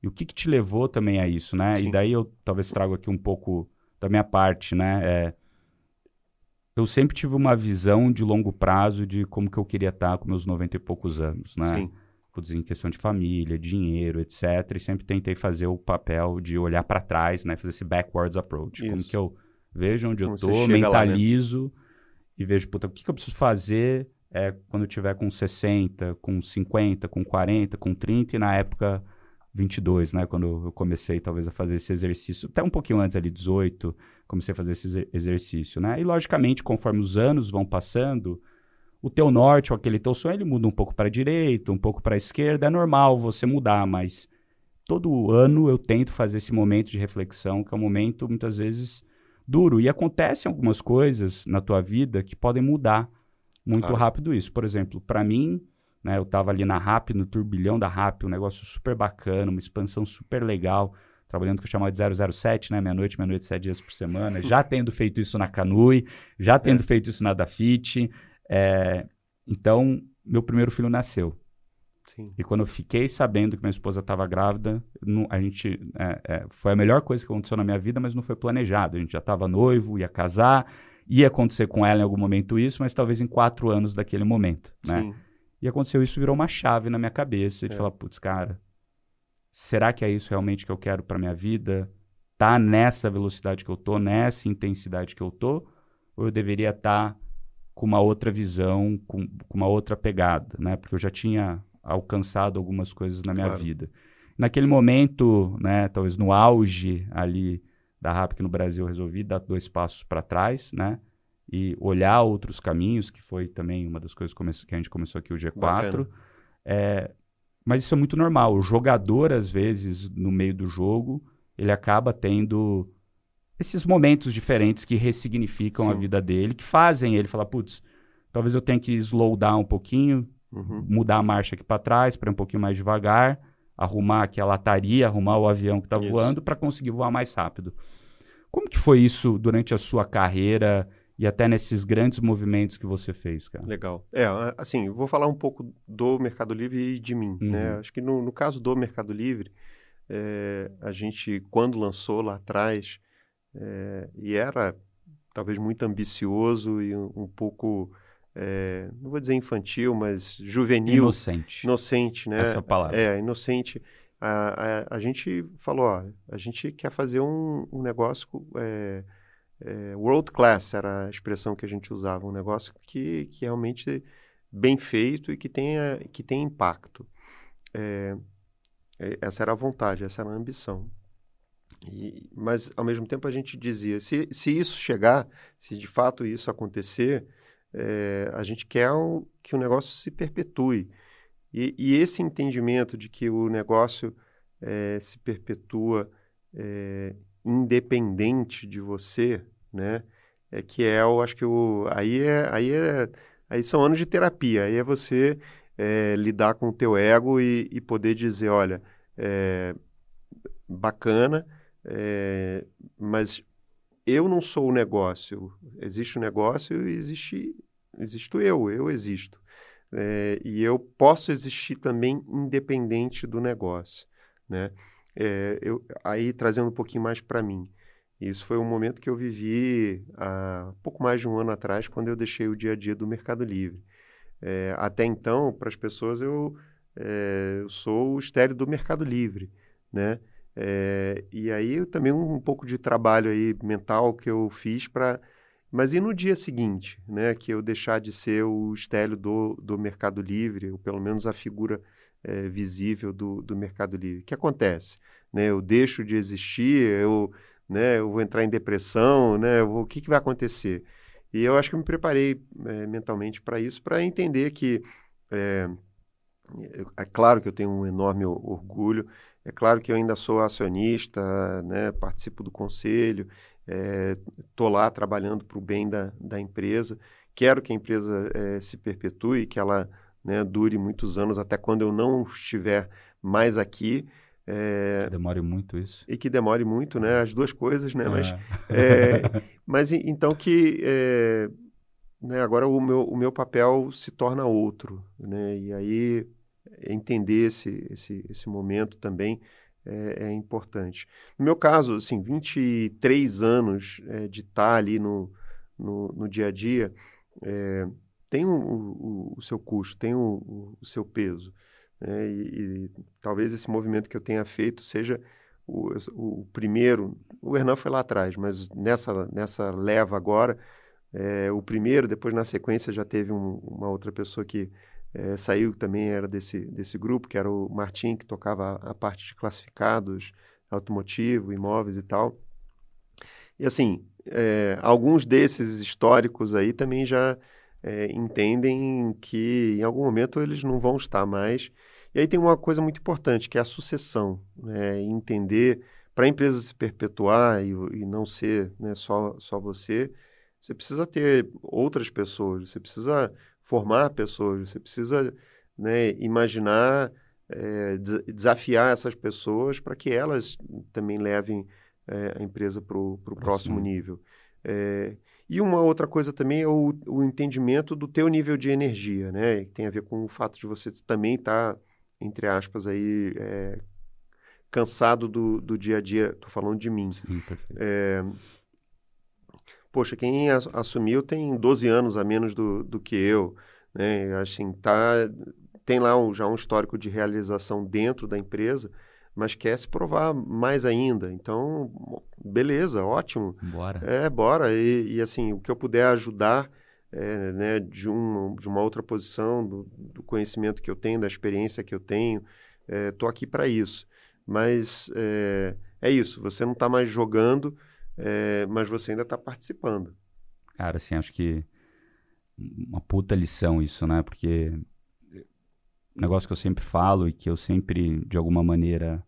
e o que, que te levou também a isso, né? Sim. E daí eu talvez trago aqui um pouco da minha parte, né? É, eu sempre tive uma visão de longo prazo de como que eu queria estar com meus 90 e poucos anos, né? Sim, putz, em questão de família, dinheiro, etc. E sempre tentei fazer o papel de olhar para trás, né? Fazer esse backwards approach. Como Isso. que eu vejo onde Como eu tô, chega lá, né? mentalizo e vejo, puta, o que, que eu preciso fazer é, quando eu tiver com 60, com 50, com 40, com 30 e na época 22, né? Quando eu comecei talvez a fazer esse exercício, até um pouquinho antes ali, 18, comecei a fazer esse exer- exercício, né? E logicamente, conforme os anos vão passando, o teu norte ou aquele teu sonho, ele muda um pouco para a direita, um pouco para a esquerda, é normal você mudar, mas todo ano eu tento fazer esse momento de reflexão, que é um momento muitas vezes duro. E acontecem algumas coisas na tua vida que podem mudar muito Claro. rápido isso. Por exemplo, para mim, né, eu estava ali na RAP, no turbilhão da RAP, um negócio super bacana, uma expansão super legal, trabalhando com o chamado de 007, né, meia-noite, meia-noite, sete dias por semana, já tendo feito isso na Canui, já tendo feito isso na Dafit. É, então, meu primeiro filho nasceu. sim. E quando eu fiquei sabendo que minha esposa estava grávida, não- a gente é, é, foi a melhor coisa que aconteceu na minha vida, mas não foi planejado. A gente já estava noivo, ia casar, ia acontecer com ela em algum momento isso, mas talvez em quatro anos daquele momento, né? Sim. E aconteceu isso, virou uma chave na minha cabeça de É. falar, putz, cara, será que é isso realmente que eu quero para minha vida? Tá nessa velocidade que eu tô, nessa intensidade que eu tô, ou eu deveria estar com uma outra visão, com, com uma outra pegada, né? Porque eu já tinha alcançado algumas coisas na minha Claro. vida. Naquele momento, né, talvez no auge ali da RAP no Brasil, eu resolvi dar dois passos para trás, né? E olhar outros caminhos, que foi também uma das coisas que a gente começou aqui o G4. Bacana. É, mas isso é muito normal. O jogador, às vezes, no meio do jogo, ele acaba tendo esses momentos diferentes que ressignificam a Sim. vida dele, que fazem ele falar, putz, talvez eu tenha que slow down um pouquinho, Uhum. mudar a marcha aqui para trás, para ir um pouquinho mais devagar, arrumar aqui a lataria, arrumar o avião que está voando para conseguir voar mais rápido. Como que foi isso durante a sua carreira e até nesses grandes movimentos que você fez, cara? Legal. É, assim, vou falar um pouco do Mercado Livre e de mim, né? Uhum. Acho que no, no caso do Mercado Livre, é, a gente, quando lançou lá atrás, é, e era talvez muito ambicioso e um, um pouco, é, não vou dizer infantil, mas juvenil, Inocente. inocente, né? Essa é a palavra. É, inocente. A, a, a gente falou, ó, a gente quer fazer um, um negócio é, é, world class, era a expressão que a gente usava, um negócio que, que realmente bem feito e que tenha, que tenha impacto. É, é, essa era a vontade, essa era a ambição. E- mas, ao mesmo tempo, a gente dizia, se, se isso chegar, se de fato isso acontecer, é, a gente quer que o negócio se perpetue. E, e esse entendimento de que o negócio eh, se perpetua independente de você, né? É que é, eu acho que o, aí é, aí é, aí são anos de terapia. Aí é você eh, lidar com o teu ego e, e poder dizer, olha, eh, bacana, eh, mas eu não sou o negócio. Existe o negócio e existe, existo eu. Eu existo. É, e eu posso existir também independente do negócio, né? É, eu, aí trazendo um pouquinho mais para mim, isso foi um momento que eu vivi há pouco mais de um ano atrás, quando eu deixei o dia a dia do Mercado Livre. É, até então, para as pessoas, eu, é, eu sou o estéreo do Mercado Livre, né? É, e aí também um, um pouco de trabalho aí mental que eu fiz para mas e no dia seguinte, né, que eu deixar de ser o estélio do, do Mercado Livre, ou pelo menos a figura eh, visível do, do Mercado Livre? O que acontece? Né, eu deixo de existir, eu, né, eu vou entrar em depressão, né, vou- o que, que vai acontecer? E eu acho que eu me preparei eh, mentalmente para isso, para entender que, eu- é claro que eu tenho um enorme orgulho É claro que eu ainda sou acionista, né, participo do conselho, estou é, lá trabalhando para o bem da, da empresa. Quero que a empresa é, se perpetue, que ela né, dure muitos anos, até quando eu não estiver mais aqui. É, que demore muito isso. E que demore muito, né? As duas coisas, né? É. Mas, é, mas então que é, né, agora o meu, o meu papel se torna outro, né? E aí entender esse, esse, esse momento também é, é, importante. No meu caso, assim, 23 anos de estar ali no, no, no dia a dia, é, tem o, o, o, seu custo, tem o, o seu peso. Né? E, e, talvez esse movimento que eu tenha feito seja o, primeiro. O Hernan foi lá atrás, mas nessa, nessa leva agora, é, o primeiro, depois na sequência já teve um, uma outra pessoa que é, saiu também era desse, desse grupo, que era o Martim, que tocava a, a parte de classificados, automotivo, imóveis e tal. E assim, é, alguns desses históricos aí também já é, entendem que em algum momento eles não vão estar mais. E aí tem uma coisa muito importante, que é a sucessão. Né? Entender, para a empresa se perpetuar e, e não ser né, só, só você, você precisa ter outras pessoas, você precisa formar pessoas, você precisa né, imaginar, é, desafiar essas pessoas para que elas também levem é, a empresa para o próximo nível. É, e uma outra coisa também é o, o, entendimento do teu nível de energia, né? Que tem a ver com o fato de você também estar, tá, entre aspas, aí, é, cansado do, do dia a dia. Estou falando de mim. Sim, é, poxa, quem assumiu tem 12 anos a menos do, do que eu, né? Assim, tá, tem lá um, já um histórico de realização dentro da empresa, mas quer se provar mais ainda. Então, beleza, ótimo. Bora. É, bora. E, e assim, o que eu puder ajudar é, né, de, um, de uma outra posição, do, do, conhecimento que eu tenho, da experiência que eu tenho, estou é, aqui para isso. Mas é, é, isso, você não está mais jogando, é, mas você ainda está participando. Cara, assim, acho que uma puta lição isso, né? Porque um negócio que eu sempre falo e que eu sempre, de alguma maneira,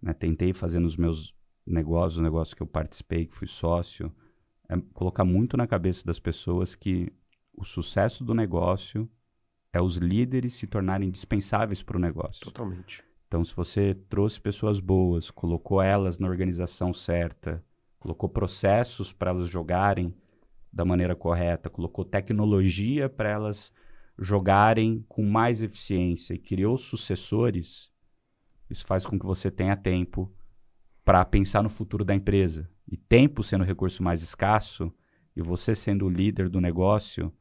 né, tentei fazer nos meus negócios, negócios que eu participei, que fui sócio, é colocar muito na cabeça das pessoas que o sucesso do negócio é os líderes se tornarem indispensáveis para o negócio. Totalmente. Então, se você trouxe pessoas boas, colocou elas na organização certa, colocou processos para elas jogarem da maneira correta, colocou tecnologia para elas jogarem com mais eficiência e criou sucessores, isso faz com que você tenha tempo para pensar no futuro da empresa. E tempo sendo o recurso mais escasso, e você sendo o líder do negócio,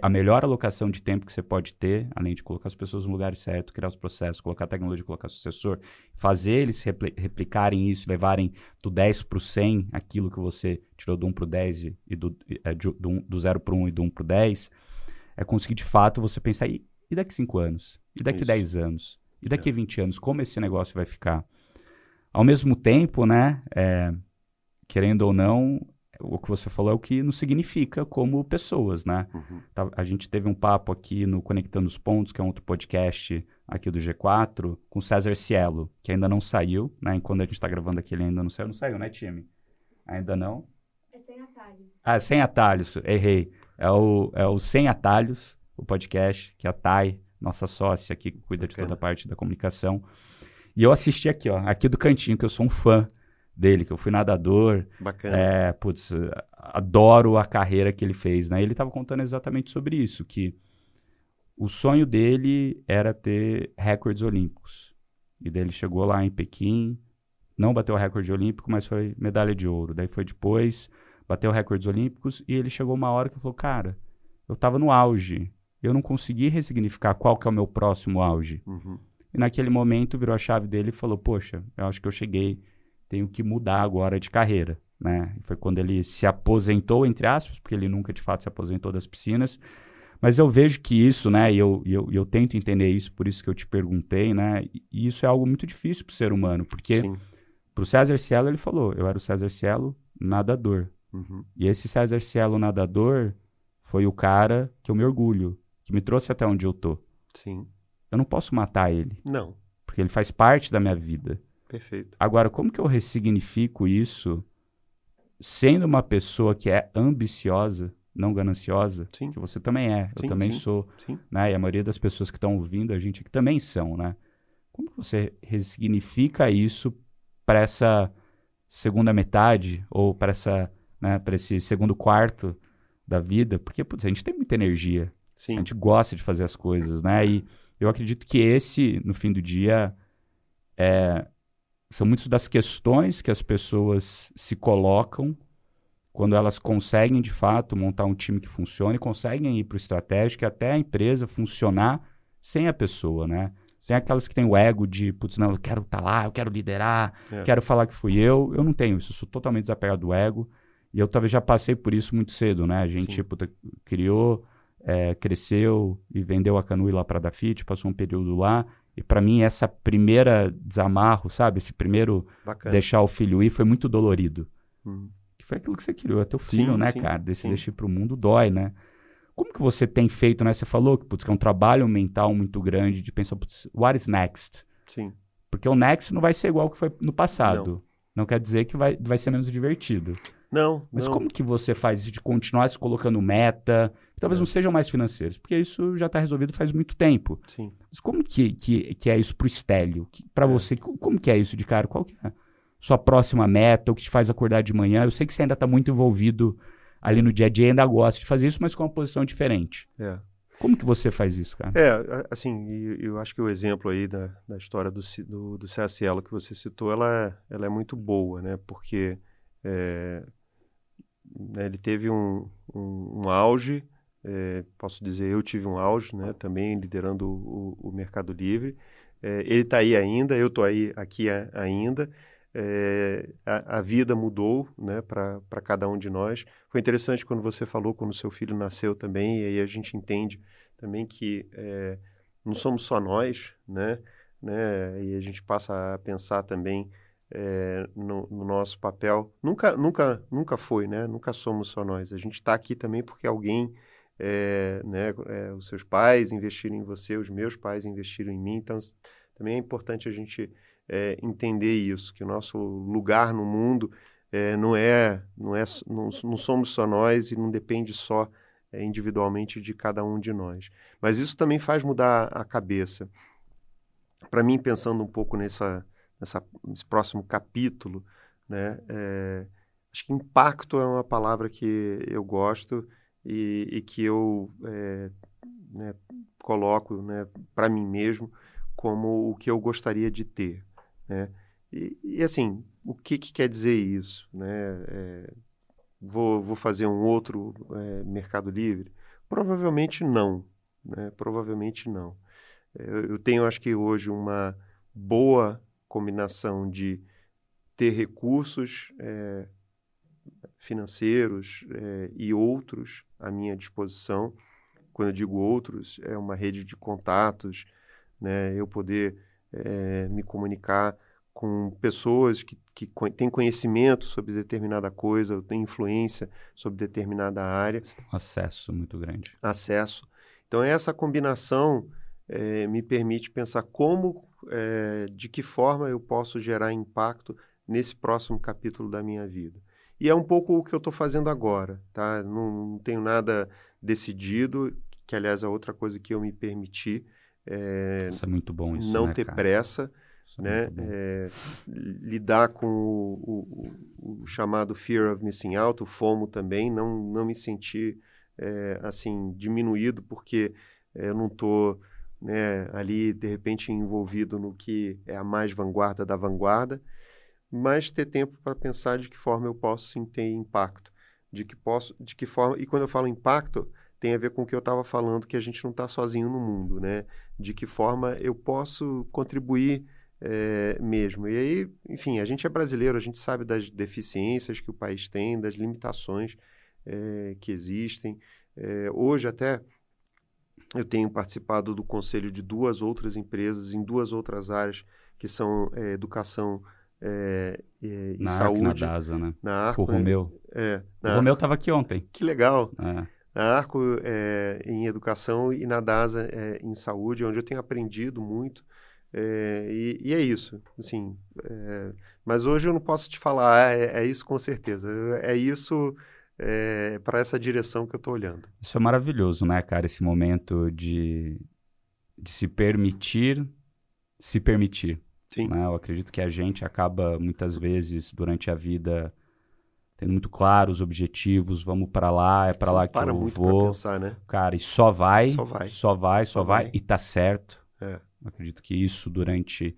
a melhor alocação de tempo que você pode ter, além de colocar as pessoas no lugar certo, criar os processos, colocar tecnologia, colocar sucessor, fazer eles repli replicarem isso, levarem do 10 para o 100, aquilo que você tirou do 1 para o 10 e do, é, do, do 0 para o 1 e do 1 para o 10, é conseguir de fato você pensar, e, e daqui 5 anos? E daqui isso. 10 anos? E daqui é. 20 anos? Como esse negócio vai ficar? Ao mesmo tempo, né, é, querendo ou não, o que você falou é o que nos significa como pessoas, né? Uhum. Tá, a gente teve um papo aqui no Conectando os Pontos, que é um outro podcast aqui do G4, com César Cielo, que ainda não saiu, né? Enquanto a gente está gravando aqui, ele ainda não saiu. Não saiu, né, time? Ainda não? É Sem Atalhos. Ah, Sem Atalhos, errei. É o, é o Sem Atalhos, o podcast, que a Thay, nossa sócia aqui, que cuida de toda a parte da comunicação. E eu assisti aqui, ó, aqui do cantinho, que eu sou um fã dele, que eu fui nadador. Bacana. É, putz, adoro a carreira que ele fez, né? Ele estava contando exatamente sobre isso, que o sonho dele era ter recordes olímpicos. E daí ele chegou lá em Pequim, não bateu o recorde olímpico, mas foi medalha de ouro. Daí foi depois, bateu recordes olímpicos e ele chegou uma hora que falou, cara, eu estava no auge, eu não consegui ressignificar qual que é o meu próximo auge. Uhum. E naquele momento virou a chave dele e falou, poxa, eu acho que eu cheguei tenho que mudar agora de carreira. Né? Foi quando ele se aposentou, entre aspas, porque ele nunca de fato se aposentou das piscinas. Mas eu vejo que isso, né, e eu, eu, eu tento entender isso, por isso que eu te perguntei, né, e isso é algo muito difícil para o ser humano, porque para o César Cielo ele falou, eu era o César Cielo nadador. Uhum. E esse César Cielo nadador foi o cara que eu me orgulho, que me trouxe até onde eu tô. Sim. Eu não posso matar ele. Não porque ele faz parte da minha vida. Perfeito. Agora, como que eu ressignifico isso sendo uma pessoa que é ambiciosa, não gananciosa? Sim. Que você também é, eu Sim, também sim. sou, Sim. né? E a maioria das pessoas que estão ouvindo a gente aqui também são, né? Como que você ressignifica isso para essa segunda metade ou para essa, né, para esse segundo quarto da vida? Porque putz, a gente tem muita energia, a Sim. gente gosta de fazer as coisas, né? E eu acredito que esse, no fim do dia, é, são muitas das questões que as pessoas se colocam quando elas conseguem, de fato, montar um time que funcione, conseguem ir para o estratégico e até a empresa funcionar sem a pessoa, né? Sem aquelas que têm o ego de, putz, não, eu quero estar lá, eu quero liderar, É. quero falar que fui eu. Eu não tenho isso, eu sou totalmente desapegado do ego. E eu talvez já passei por isso muito cedo, né? A gente, puta, criou, é, cresceu e vendeu a Canui lá para a Dafit, passou um período lá. E para mim, essa primeira desamarro, sabe? Esse primeiro Bacana. deixar o filho ir foi muito dolorido. Hum. Que foi aquilo que você criou, é teu filho, Sim, né, sim, cara? Desse deixar pro mundo dói, né? Como que você tem feito, né? Você falou que, putz, que é um trabalho mental muito grande de pensar, putz, what is next? Sim. Porque o next não vai ser igual que foi no passado. Não, quer dizer que vai, vai ser menos divertido. Não, Mas não. como que você faz isso de continuar se colocando meta? Talvez É. não sejam mais financeiros, porque isso já está resolvido faz muito tempo. Sim. Mas como que, que, que é isso pro Estélio? Para É. você, co- como que é isso de cara? Qual que é a sua próxima meta? O que te faz acordar de manhã? Eu sei que você ainda está muito envolvido ali no dia a dia, ainda gosta de fazer isso, mas com uma posição diferente. É. Como que você faz isso, cara? É, assim, eu acho que o exemplo aí da, da história do, do, do CSL que você citou, ela é, ela é muito boa, né? Porque é, né, ele teve um, um, um auge, é, posso dizer, eu tive um auge, né? Também liderando o, o Mercado Livre. É, ele está aí ainda, eu estou aí aqui a- ainda. É, a, a vida mudou, né? Para cada um de nós. Foi interessante quando você falou quando seu filho nasceu também, e aí a gente entende também que é, não somos só nós, né? né? E a gente passa a pensar também é, no, no nosso papel. Nunca, nunca, nunca foi, né? Nunca somos só nós. A gente está aqui também porque alguém, é, né? é, os seus pais investiram em você, os meus pais investiram em mim. Então, também é importante a gente entender isso, que o nosso lugar no mundo não é, não é, não, não somos só nós e não depende só individualmente de cada um de nós. Mas isso também faz mudar a cabeça. Para mim, pensando um pouco nessa, nessa, nesse próximo capítulo, né, é, acho que impacto é uma palavra que eu gosto e, e que eu é, né, coloco né, para mim mesmo como o que eu gostaria de ter. Né? E, e, assim, o que, que quer dizer isso? Né? É, vou, vou fazer um outro Mercado Livre? Provavelmente não. Né? Provavelmente não. Eu tenho, acho que hoje, uma boa combinação de ter recursos é, financeiros é, e outros à minha disposição. Quando eu digo outros, é uma rede de contatos, né? eu poder é, me comunicar com pessoas que, que têm conhecimento sobre determinada coisa, têm influência sobre determinada área, um acesso muito grande. acesso. Então, essa combinação me permite pensar como, eh, de que forma eu posso gerar impacto nesse próximo capítulo da minha vida. E é um pouco o que eu estou fazendo agora, tá? Não, não tenho nada decidido, que aliás é outra coisa que eu me permiti, eh, Isso é muito bom isso, não né, ter cara? pressa, Isso é né? É, lidar com o, o- o chamado fear of missing out, o FOMO também, não, não me sentir é, assim diminuído porque é, eu não estou ali de repente envolvido no que é a mais vanguarda da vanguarda, mas ter tempo para pensar de que forma eu posso sim ter impacto, de que posso, de que forma e quando eu falo impacto tem a ver com o que eu estava falando que a gente não está sozinho no mundo, né? De que forma eu posso contribuir é, mesmo. E aí, enfim, a gente é brasileiro, a gente sabe das deficiências que o país tem, das limitações é, que existem. É, hoje, até, eu tenho participado do conselho de duas outras empresas em duas outras áreas, que são é, educação é, e, e Na Arco saúde. na DASA, né? Na Arco, o Romeu. É, O Romeu Arco. tava aqui ontem. Que legal. É. Na Arco é, em educação e na DASA é, em saúde, onde eu tenho aprendido muito É, e, e, é isso, assim. É, mas hoje eu não posso te falar, é, é isso com certeza. É isso é, para essa direção que eu estou olhando. Isso é maravilhoso, né, cara? Esse momento de, de se permitir se permitir. Sim. Né? Eu acredito que a gente acaba muitas vezes durante a vida tendo muito claro os objetivos, vamos para lá, é para lá que eu muito vou. Pensar, né? Cara, e só vai, só vai, só vai, só, vai, vai, e tá certo. É. acredito que isso durante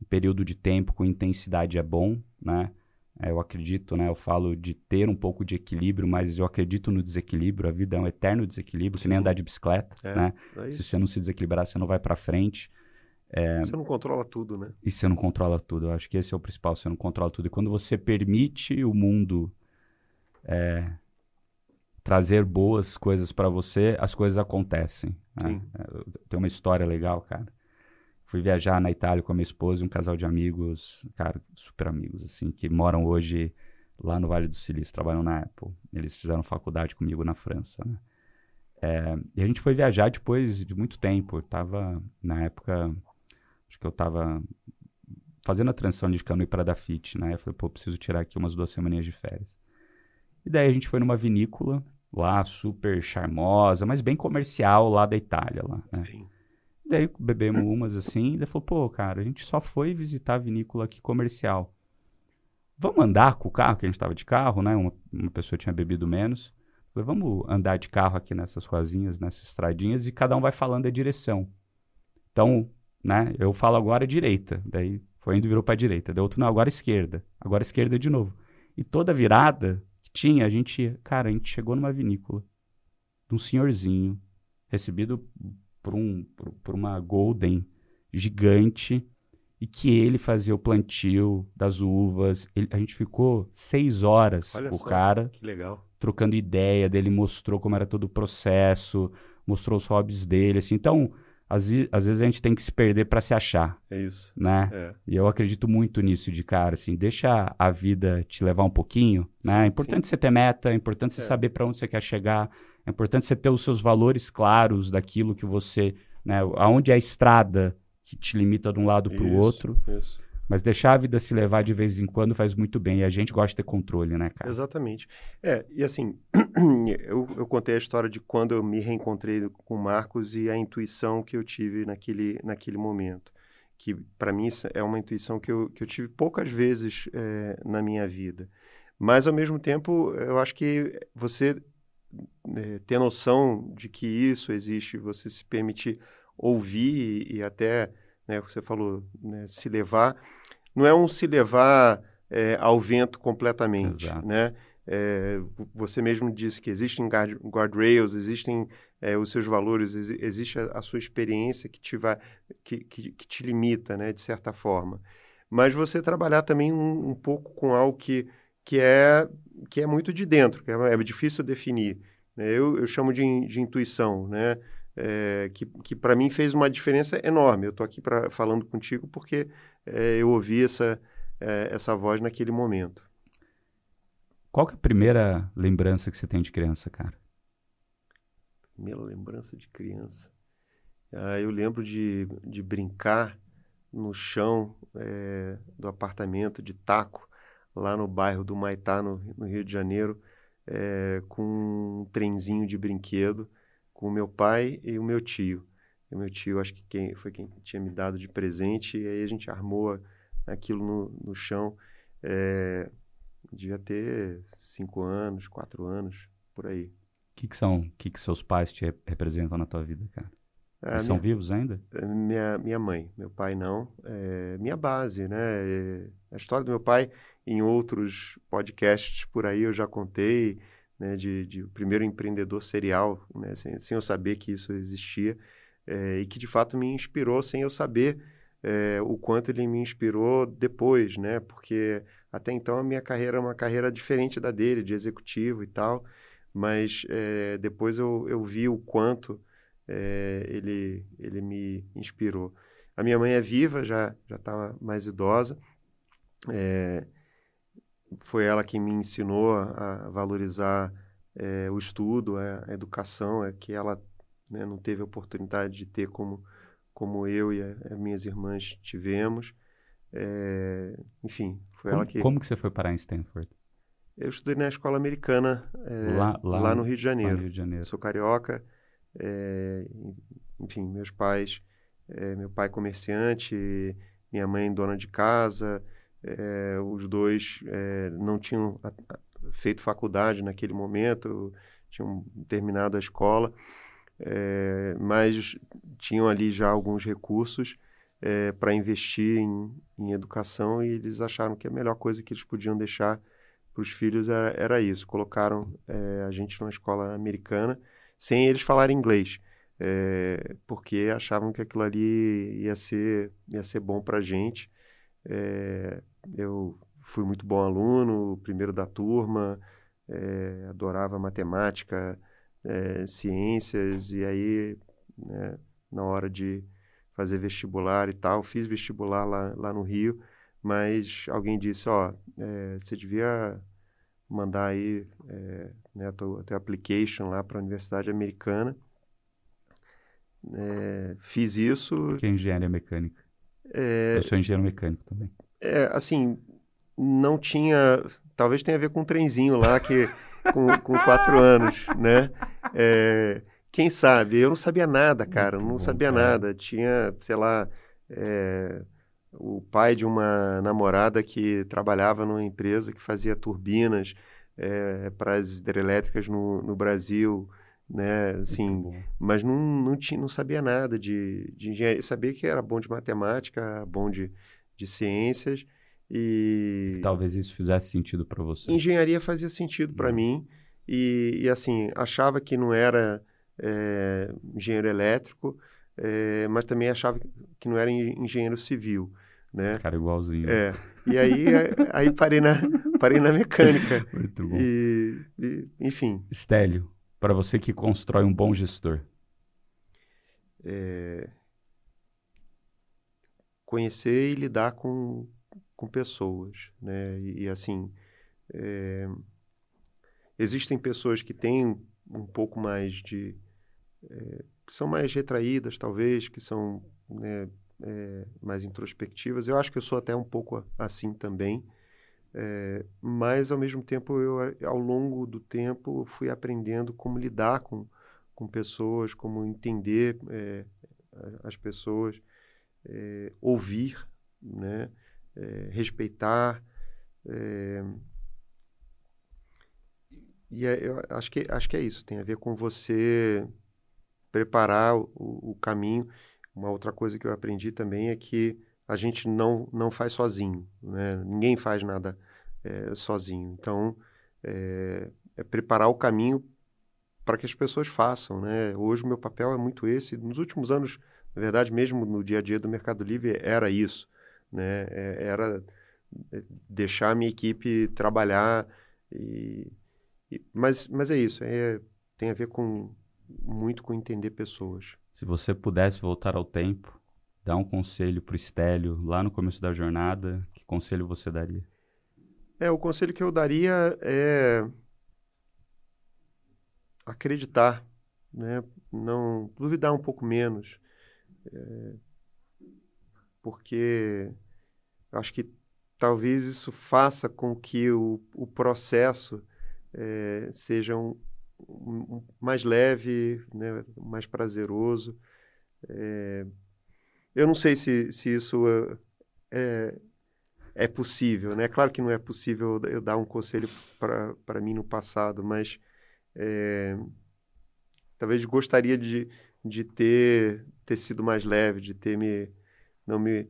um período de tempo com intensidade é bom, né? É, eu acredito, né? Eu falo de ter um pouco de equilíbrio, mas eu acredito no desequilíbrio. A vida é um eterno desequilíbrio, Sim. que nem andar de bicicleta, é, né? É se você não se desequilibrar, você não vai para frente. É... Você não controla tudo, né? E você não controla tudo. Eu acho que esse é o principal, você não controla tudo. E quando você permite o mundo é, trazer boas coisas para você, as coisas acontecem. Né? É, tem uma história legal, cara. Fui viajar na Itália com a minha esposa e um casal de amigos, cara, super amigos, assim, que moram hoje lá no Vale do Silício, trabalham na Apple. Eles fizeram faculdade comigo na França, né? É, e a gente foi viajar depois de muito tempo. Eu tava, na época, acho que eu tava fazendo a transição de Canoe para Dafit, né? Eu falei, pô, preciso tirar aqui umas duas semaninhas de férias. E daí a gente foi numa vinícola lá, super charmosa, mas bem comercial lá da Itália, lá, né? Sim. Daí bebemos umas assim, daí falou, pô, cara, a gente só foi visitar a vinícola aqui comercial. Vamos andar com o carro, que a gente tava de carro, né? Uma, uma pessoa tinha bebido menos. Falei, vamos andar de carro aqui nessas ruazinhas, nessas estradinhas, e cada um vai falando a direção. Então, né? Eu falo agora direita, daí foi indo e virou para direita, daí outro não, agora esquerda, agora esquerda de novo. E toda virada que tinha, a gente, cara, a gente chegou numa vinícola de um senhorzinho recebido por um por, por uma golden gigante e que ele fazia o plantio das uvas. Ele, a gente ficou seis horas Olha com o cara. Que legal. Trocando ideia dele, mostrou como era todo o processo, mostrou os hobbies dele, assim. Então, às, às vezes a gente tem que se perder para se achar. É isso. Né? É. E eu acredito muito nisso de cara, assim, deixa a vida te levar um pouquinho, sim, né? É importante sim. você ter meta, é importante você é. saber para onde você quer chegar, é importante você ter os seus valores claros daquilo que você, né, aonde é a estrada que te limita de um lado para o outro. Isso. Mas deixar a vida se levar de vez em quando faz muito bem. E a gente gosta de ter controle, né, cara? Exatamente. É, e assim, eu, eu contei a história de quando eu me reencontrei com o Marcos e a intuição que eu tive naquele, naquele momento. Que, para mim, é uma intuição que eu, que eu tive poucas vezes é, na minha vida. Mas, ao mesmo tempo, eu acho que você é, ter noção de que isso existe, você se permitir ouvir e, e até, né, você falou, né, se levar não é um se levar é, ao vento completamente, Exato. né? É, você mesmo disse que existem guard, guardrails, existem é, os seus valores, ex, existe a, a, sua experiência que te, vai, que, que, que, te limita, né, de certa forma. Mas você trabalhar também um, um pouco com algo que, que, é, que é muito de dentro, que é, é difícil definir. Né? Eu, eu chamo de, de intuição, né? É, que, que para mim fez uma diferença enorme. Eu estou aqui pra, falando contigo porque é, eu ouvi essa, é, essa voz naquele momento. Qual que é a primeira lembrança que você tem de criança, cara? Primeira lembrança de criança. Ah, eu lembro de, de brincar no chão é, do apartamento de taco, lá no bairro do Maitá, no, no Rio de Janeiro, é, com um trenzinho de brinquedo, com o meu pai e o meu tio. E meu tio, acho que quem, foi quem tinha me dado de presente, e aí a gente armou aquilo no, no chão. É, devia ter cinco anos, quatro anos, por aí. O que, que são, que, que seus pais te representam na tua vida, cara? Eles minha, são vivos ainda? É, minha, minha mãe, meu pai não. É, minha base, né? É, a história do meu pai, em outros podcasts por aí, eu já contei, né? De, de primeiro empreendedor serial, né? Sem, sem eu saber que isso existia é, e que de fato me inspirou sem eu saber é, o quanto ele me inspirou depois, né? Porque até então a minha carreira é uma carreira diferente da dele, de executivo e tal, mas é, depois eu, eu vi o quanto ele, ele me inspirou. A minha mãe é viva, já já está mais idosa. Foi ela que me ensinou a, valorizar o estudo, a, a educação, é que ela né, não teve a oportunidade de ter como, como eu e as minhas irmãs tivemos. É, enfim, foi como, ela que. Como que você foi parar em Stanford? Eu estudei na escola americana é, lá, lá, lá, no Rio de Janeiro. Rio de Janeiro. Sou carioca. É, enfim, meus pais, é, meu pai comerciante, minha mãe dona de casa, é, os dois é, não tinham feito faculdade naquele momento, tinham terminado a escola, é, mas tinham ali já alguns recursos é, para investir em, em, educação e eles acharam que a melhor coisa que eles podiam deixar para os filhos era, era, isso. Colocaram é, a gente numa escola americana sem eles falarem inglês. É, porque achavam que aquilo ali ia ser, ia ser bom para a gente. É, eu fui muito bom aluno, primeiro da turma, é, adorava matemática, é, ciências, e aí, né, na hora de fazer vestibular e tal, fiz vestibular lá, lá no Rio, mas alguém disse, ó, é, você devia mandar aí é, né, a tua, a tua application lá para a Universidade Americana. É, fiz isso. Que é engenharia mecânica. É, Eu sou engenheiro mecânico também. É, assim, não tinha. Talvez tenha a ver com um trenzinho lá que com, com quatro anos, né? É, quem sabe? Eu não sabia nada, cara. Eu não sabia nada. Tinha, sei lá, é, o pai de uma namorada que trabalhava numa empresa que fazia turbinas é, para as hidrelétricas no, no Brasil né? Assim, mas não, não, tinha, não sabia nada de, de engenharia. Sabia que era bom de matemática, bom de, de ciências, e... Talvez isso fizesse sentido para você. Engenharia fazia sentido para uhum. mim. E, e, assim, achava que não era é, engenheiro elétrico, é, mas também achava que não era engenheiro civil, né? Cara, igualzinho. É. E aí, aí parei, na, parei na mecânica. Muito bom. E, e, enfim. Stélio, para você que constrói um bom gestor. É... Conhecer e lidar com com pessoas, né? E, e assim, é, existem pessoas que têm um pouco mais de, é, que são mais retraídas, talvez, que são né, é, mais introspectivas. Eu acho que eu sou até um pouco assim também, é, mas ao mesmo tempo eu, ao longo do tempo, fui aprendendo como lidar com com pessoas, como entender é, as pessoas, é, ouvir, né? é, respeitar. É, e é, eu acho que, acho que é isso, tem a ver com você preparar o, o, caminho. Uma outra coisa que eu aprendi também é que a gente não, não faz sozinho, né? ninguém faz nada é, sozinho. Então, é, é, preparar o caminho para que as pessoas façam. Né? Hoje, meu papel é muito esse. Nos últimos anos, na verdade, mesmo no dia a dia do Mercado Livre, era isso né? É, era é, deixar a minha equipe trabalhar e, e, mas mas é isso é tem a ver com muito com entender pessoas se você pudesse voltar ao tempo dar um conselho para o Estélio lá no começo da jornada que conselho você daria é o conselho que eu daria é acreditar né não duvidar um pouco menos é, porque acho que talvez isso faça com que o, o processo é, seja um, um, mais leve, né, mais prazeroso. É, eu não sei se, se isso é, é possível, né? Claro que não é possível eu dar um conselho para mim no passado, mas é, talvez gostaria de, de ter, ter sido mais leve, de ter me não me,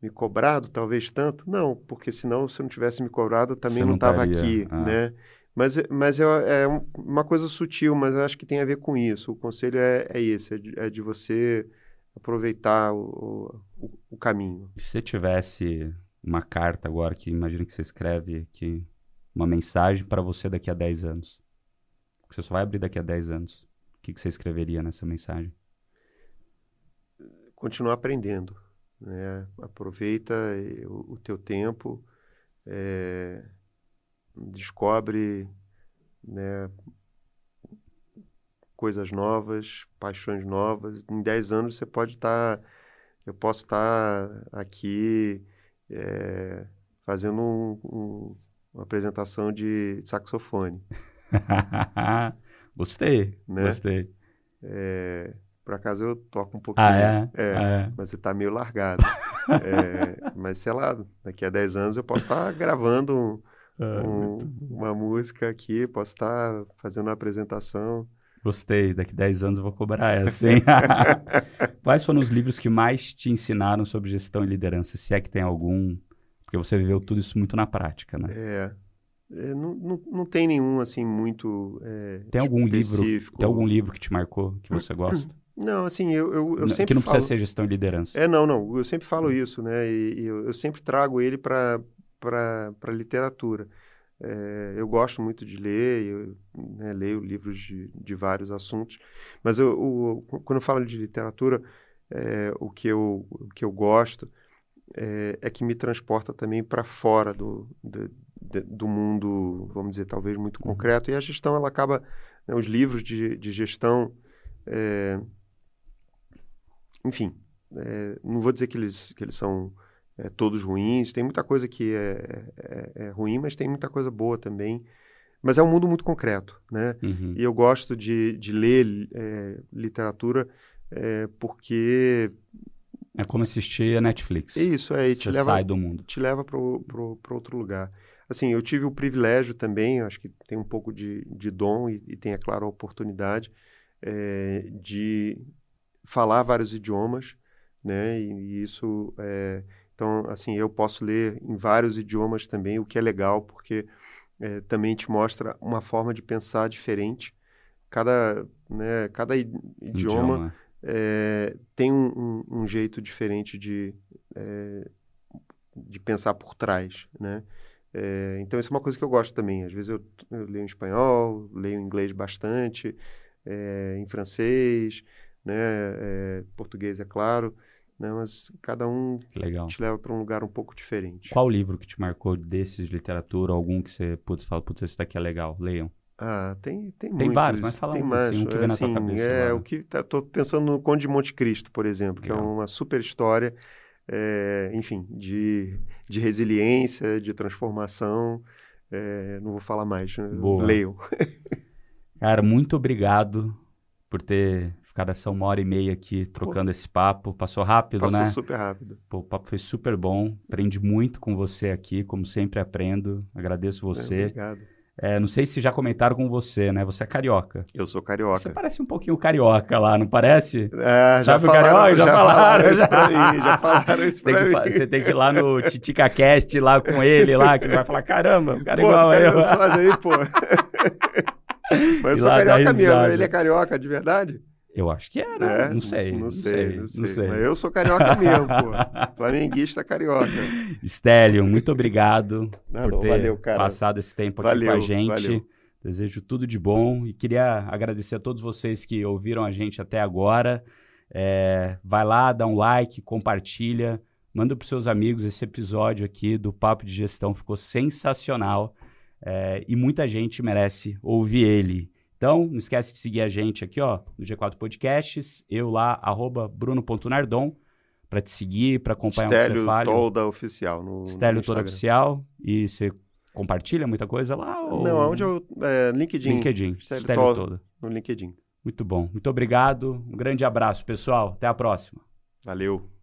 me cobrado, talvez tanto. Não, porque senão, se eu não tivesse me cobrado, também não estava aqui, ah. né? Mas, mas é, é, uma coisa sutil, mas eu acho que tem a ver com isso. O conselho é, é esse, é de, é de você aproveitar o, o, o, caminho. E se você tivesse uma carta agora, que imagina que você escreve aqui, uma mensagem para você daqui a 10 anos, que você só vai abrir daqui a 10 anos, o que, que você escreveria nessa mensagem? Continuar aprendendo né? Aproveita o, o teu tempo, é, descobre né, coisas novas, paixões novas. Em 10 anos você pode estar tá eu posso estar aqui é, fazendo um, um, uma apresentação de saxofone. gostei, né? gostei. É, por acaso eu toco um pouquinho. Ah, é? é, é. Mas você tá meio largado. é, mas sei lá, daqui a 10 anos eu posso estar gravando um, ah, um, uma música aqui, posso estar fazendo uma apresentação. Gostei, daqui 10 anos eu vou cobrar essa, hein? Quais foram os livros que mais te ensinaram sobre gestão e liderança? Se é que tem algum, porque você viveu tudo isso muito na prática, né? É, é, não, não, não, tem nenhum assim muito é, tem algum livro tem algum livro que te marcou que você gosta não assim eu, eu, eu sempre que não falo... precisa ser gestão e liderança é não não eu sempre falo isso né e, e eu, eu, sempre trago ele para para literatura é, eu gosto muito de ler eu né, leio livros de, de vários assuntos mas eu, quando eu falo de literatura é, o que eu o que eu gosto é, é que me transporta também para fora do, do do mundo, vamos dizer, talvez muito uhum. concreto. E a gestão, ela acaba, né, os livros de, de gestão, enfim, não vou dizer que eles, que eles são é, todos ruins, tem muita coisa que é, é, é, ruim, mas tem muita coisa boa também. Mas é um mundo muito concreto, né? Uhum. E eu gosto de, de ler é, literatura porque é como assistir a Netflix. Isso, é. E te leva, sai do mundo. Te leva para outro lugar. Assim, eu tive o privilégio também, acho que tem um pouco de, de dom e, e tem, é claro, a oportunidade é, de falar vários idiomas, né? E, e isso, é, então, assim, eu posso ler em vários idiomas também, o que é legal, porque é, também te mostra uma forma de pensar diferente. Cada, né, cada idioma, idioma. É, tem um, um, um, jeito diferente de, é, de pensar por trás, né? Então, isso é uma coisa que eu gosto também. Às vezes eu, eu leio em espanhol, leio em inglês bastante, em francês, né, português, é claro, né, mas cada um Legal. te leva para um lugar um pouco diferente. Qual livro que te marcou desses de literatura? Algum que você putz, fala, putz, esse daqui é legal, leiam. Ah, tem, tem, tem muitos. vários, mas fala tem um, mais, assim, um que vem na tua assim, cabeça. É, agora. o que tá, tô pensando no Conde de Monte Cristo, por exemplo, legal. que é uma super história, é, enfim, de de resiliência, de transformação. É, não vou falar mais, né? Boa. leiam. Cara, muito obrigado por ter essa uma hora e meia aqui trocando Pô. esse papo. Passou rápido, Passou né? Passou super rápido. Pô, o papo foi super bom. Aprendi muito com você aqui, como sempre aprendo. Agradeço você. É, obrigado. É, não sei se já comentaram com você, né? Você é carioca. Eu sou carioca. Você parece um pouquinho carioca lá, não parece? É, Sabe já o carioca? Já, já falaram, falaram isso pra mim, já falaram isso pra tem mim. Que, você tem que ir lá no TiticaCast lá com ele lá, que ele vai falar, caramba, o cara é pô, igual eu. eu. aí, pô. Mas eu sou carioca mesmo, ele é carioca de verdade? Eu acho que era. É, não, sei, não, não, sei, não sei. Não sei. Mas eu sou carioca mesmo, pô. Flamenguista carioca. Stélio, muito obrigado não, por ter valeu, passado esse tempo aqui valeu, com a gente. Valeu. Desejo tudo de bom e queria agradecer a todos vocês que ouviram a gente até agora. É, vai lá, dá um like, compartilha, manda para seus amigos esse episódio aqui do Papo de Gestão, ficou sensacional é, e muita gente merece ouvir ele. Então, não esquece de seguir a gente aqui, ó, no G4 Podcasts, eu lá, arroba bruno.nardon, para te seguir, para acompanhar Stélio o que você fala. Toda Oficial no, Stélio no Toda Oficial, e você compartilha muita coisa lá? Ou... Não, onde eu... É, LinkedIn. LinkedIn, Stélio Stélio Toda. Toda. No LinkedIn. Muito bom. Muito obrigado. Um grande abraço, pessoal. Até a próxima. Valeu.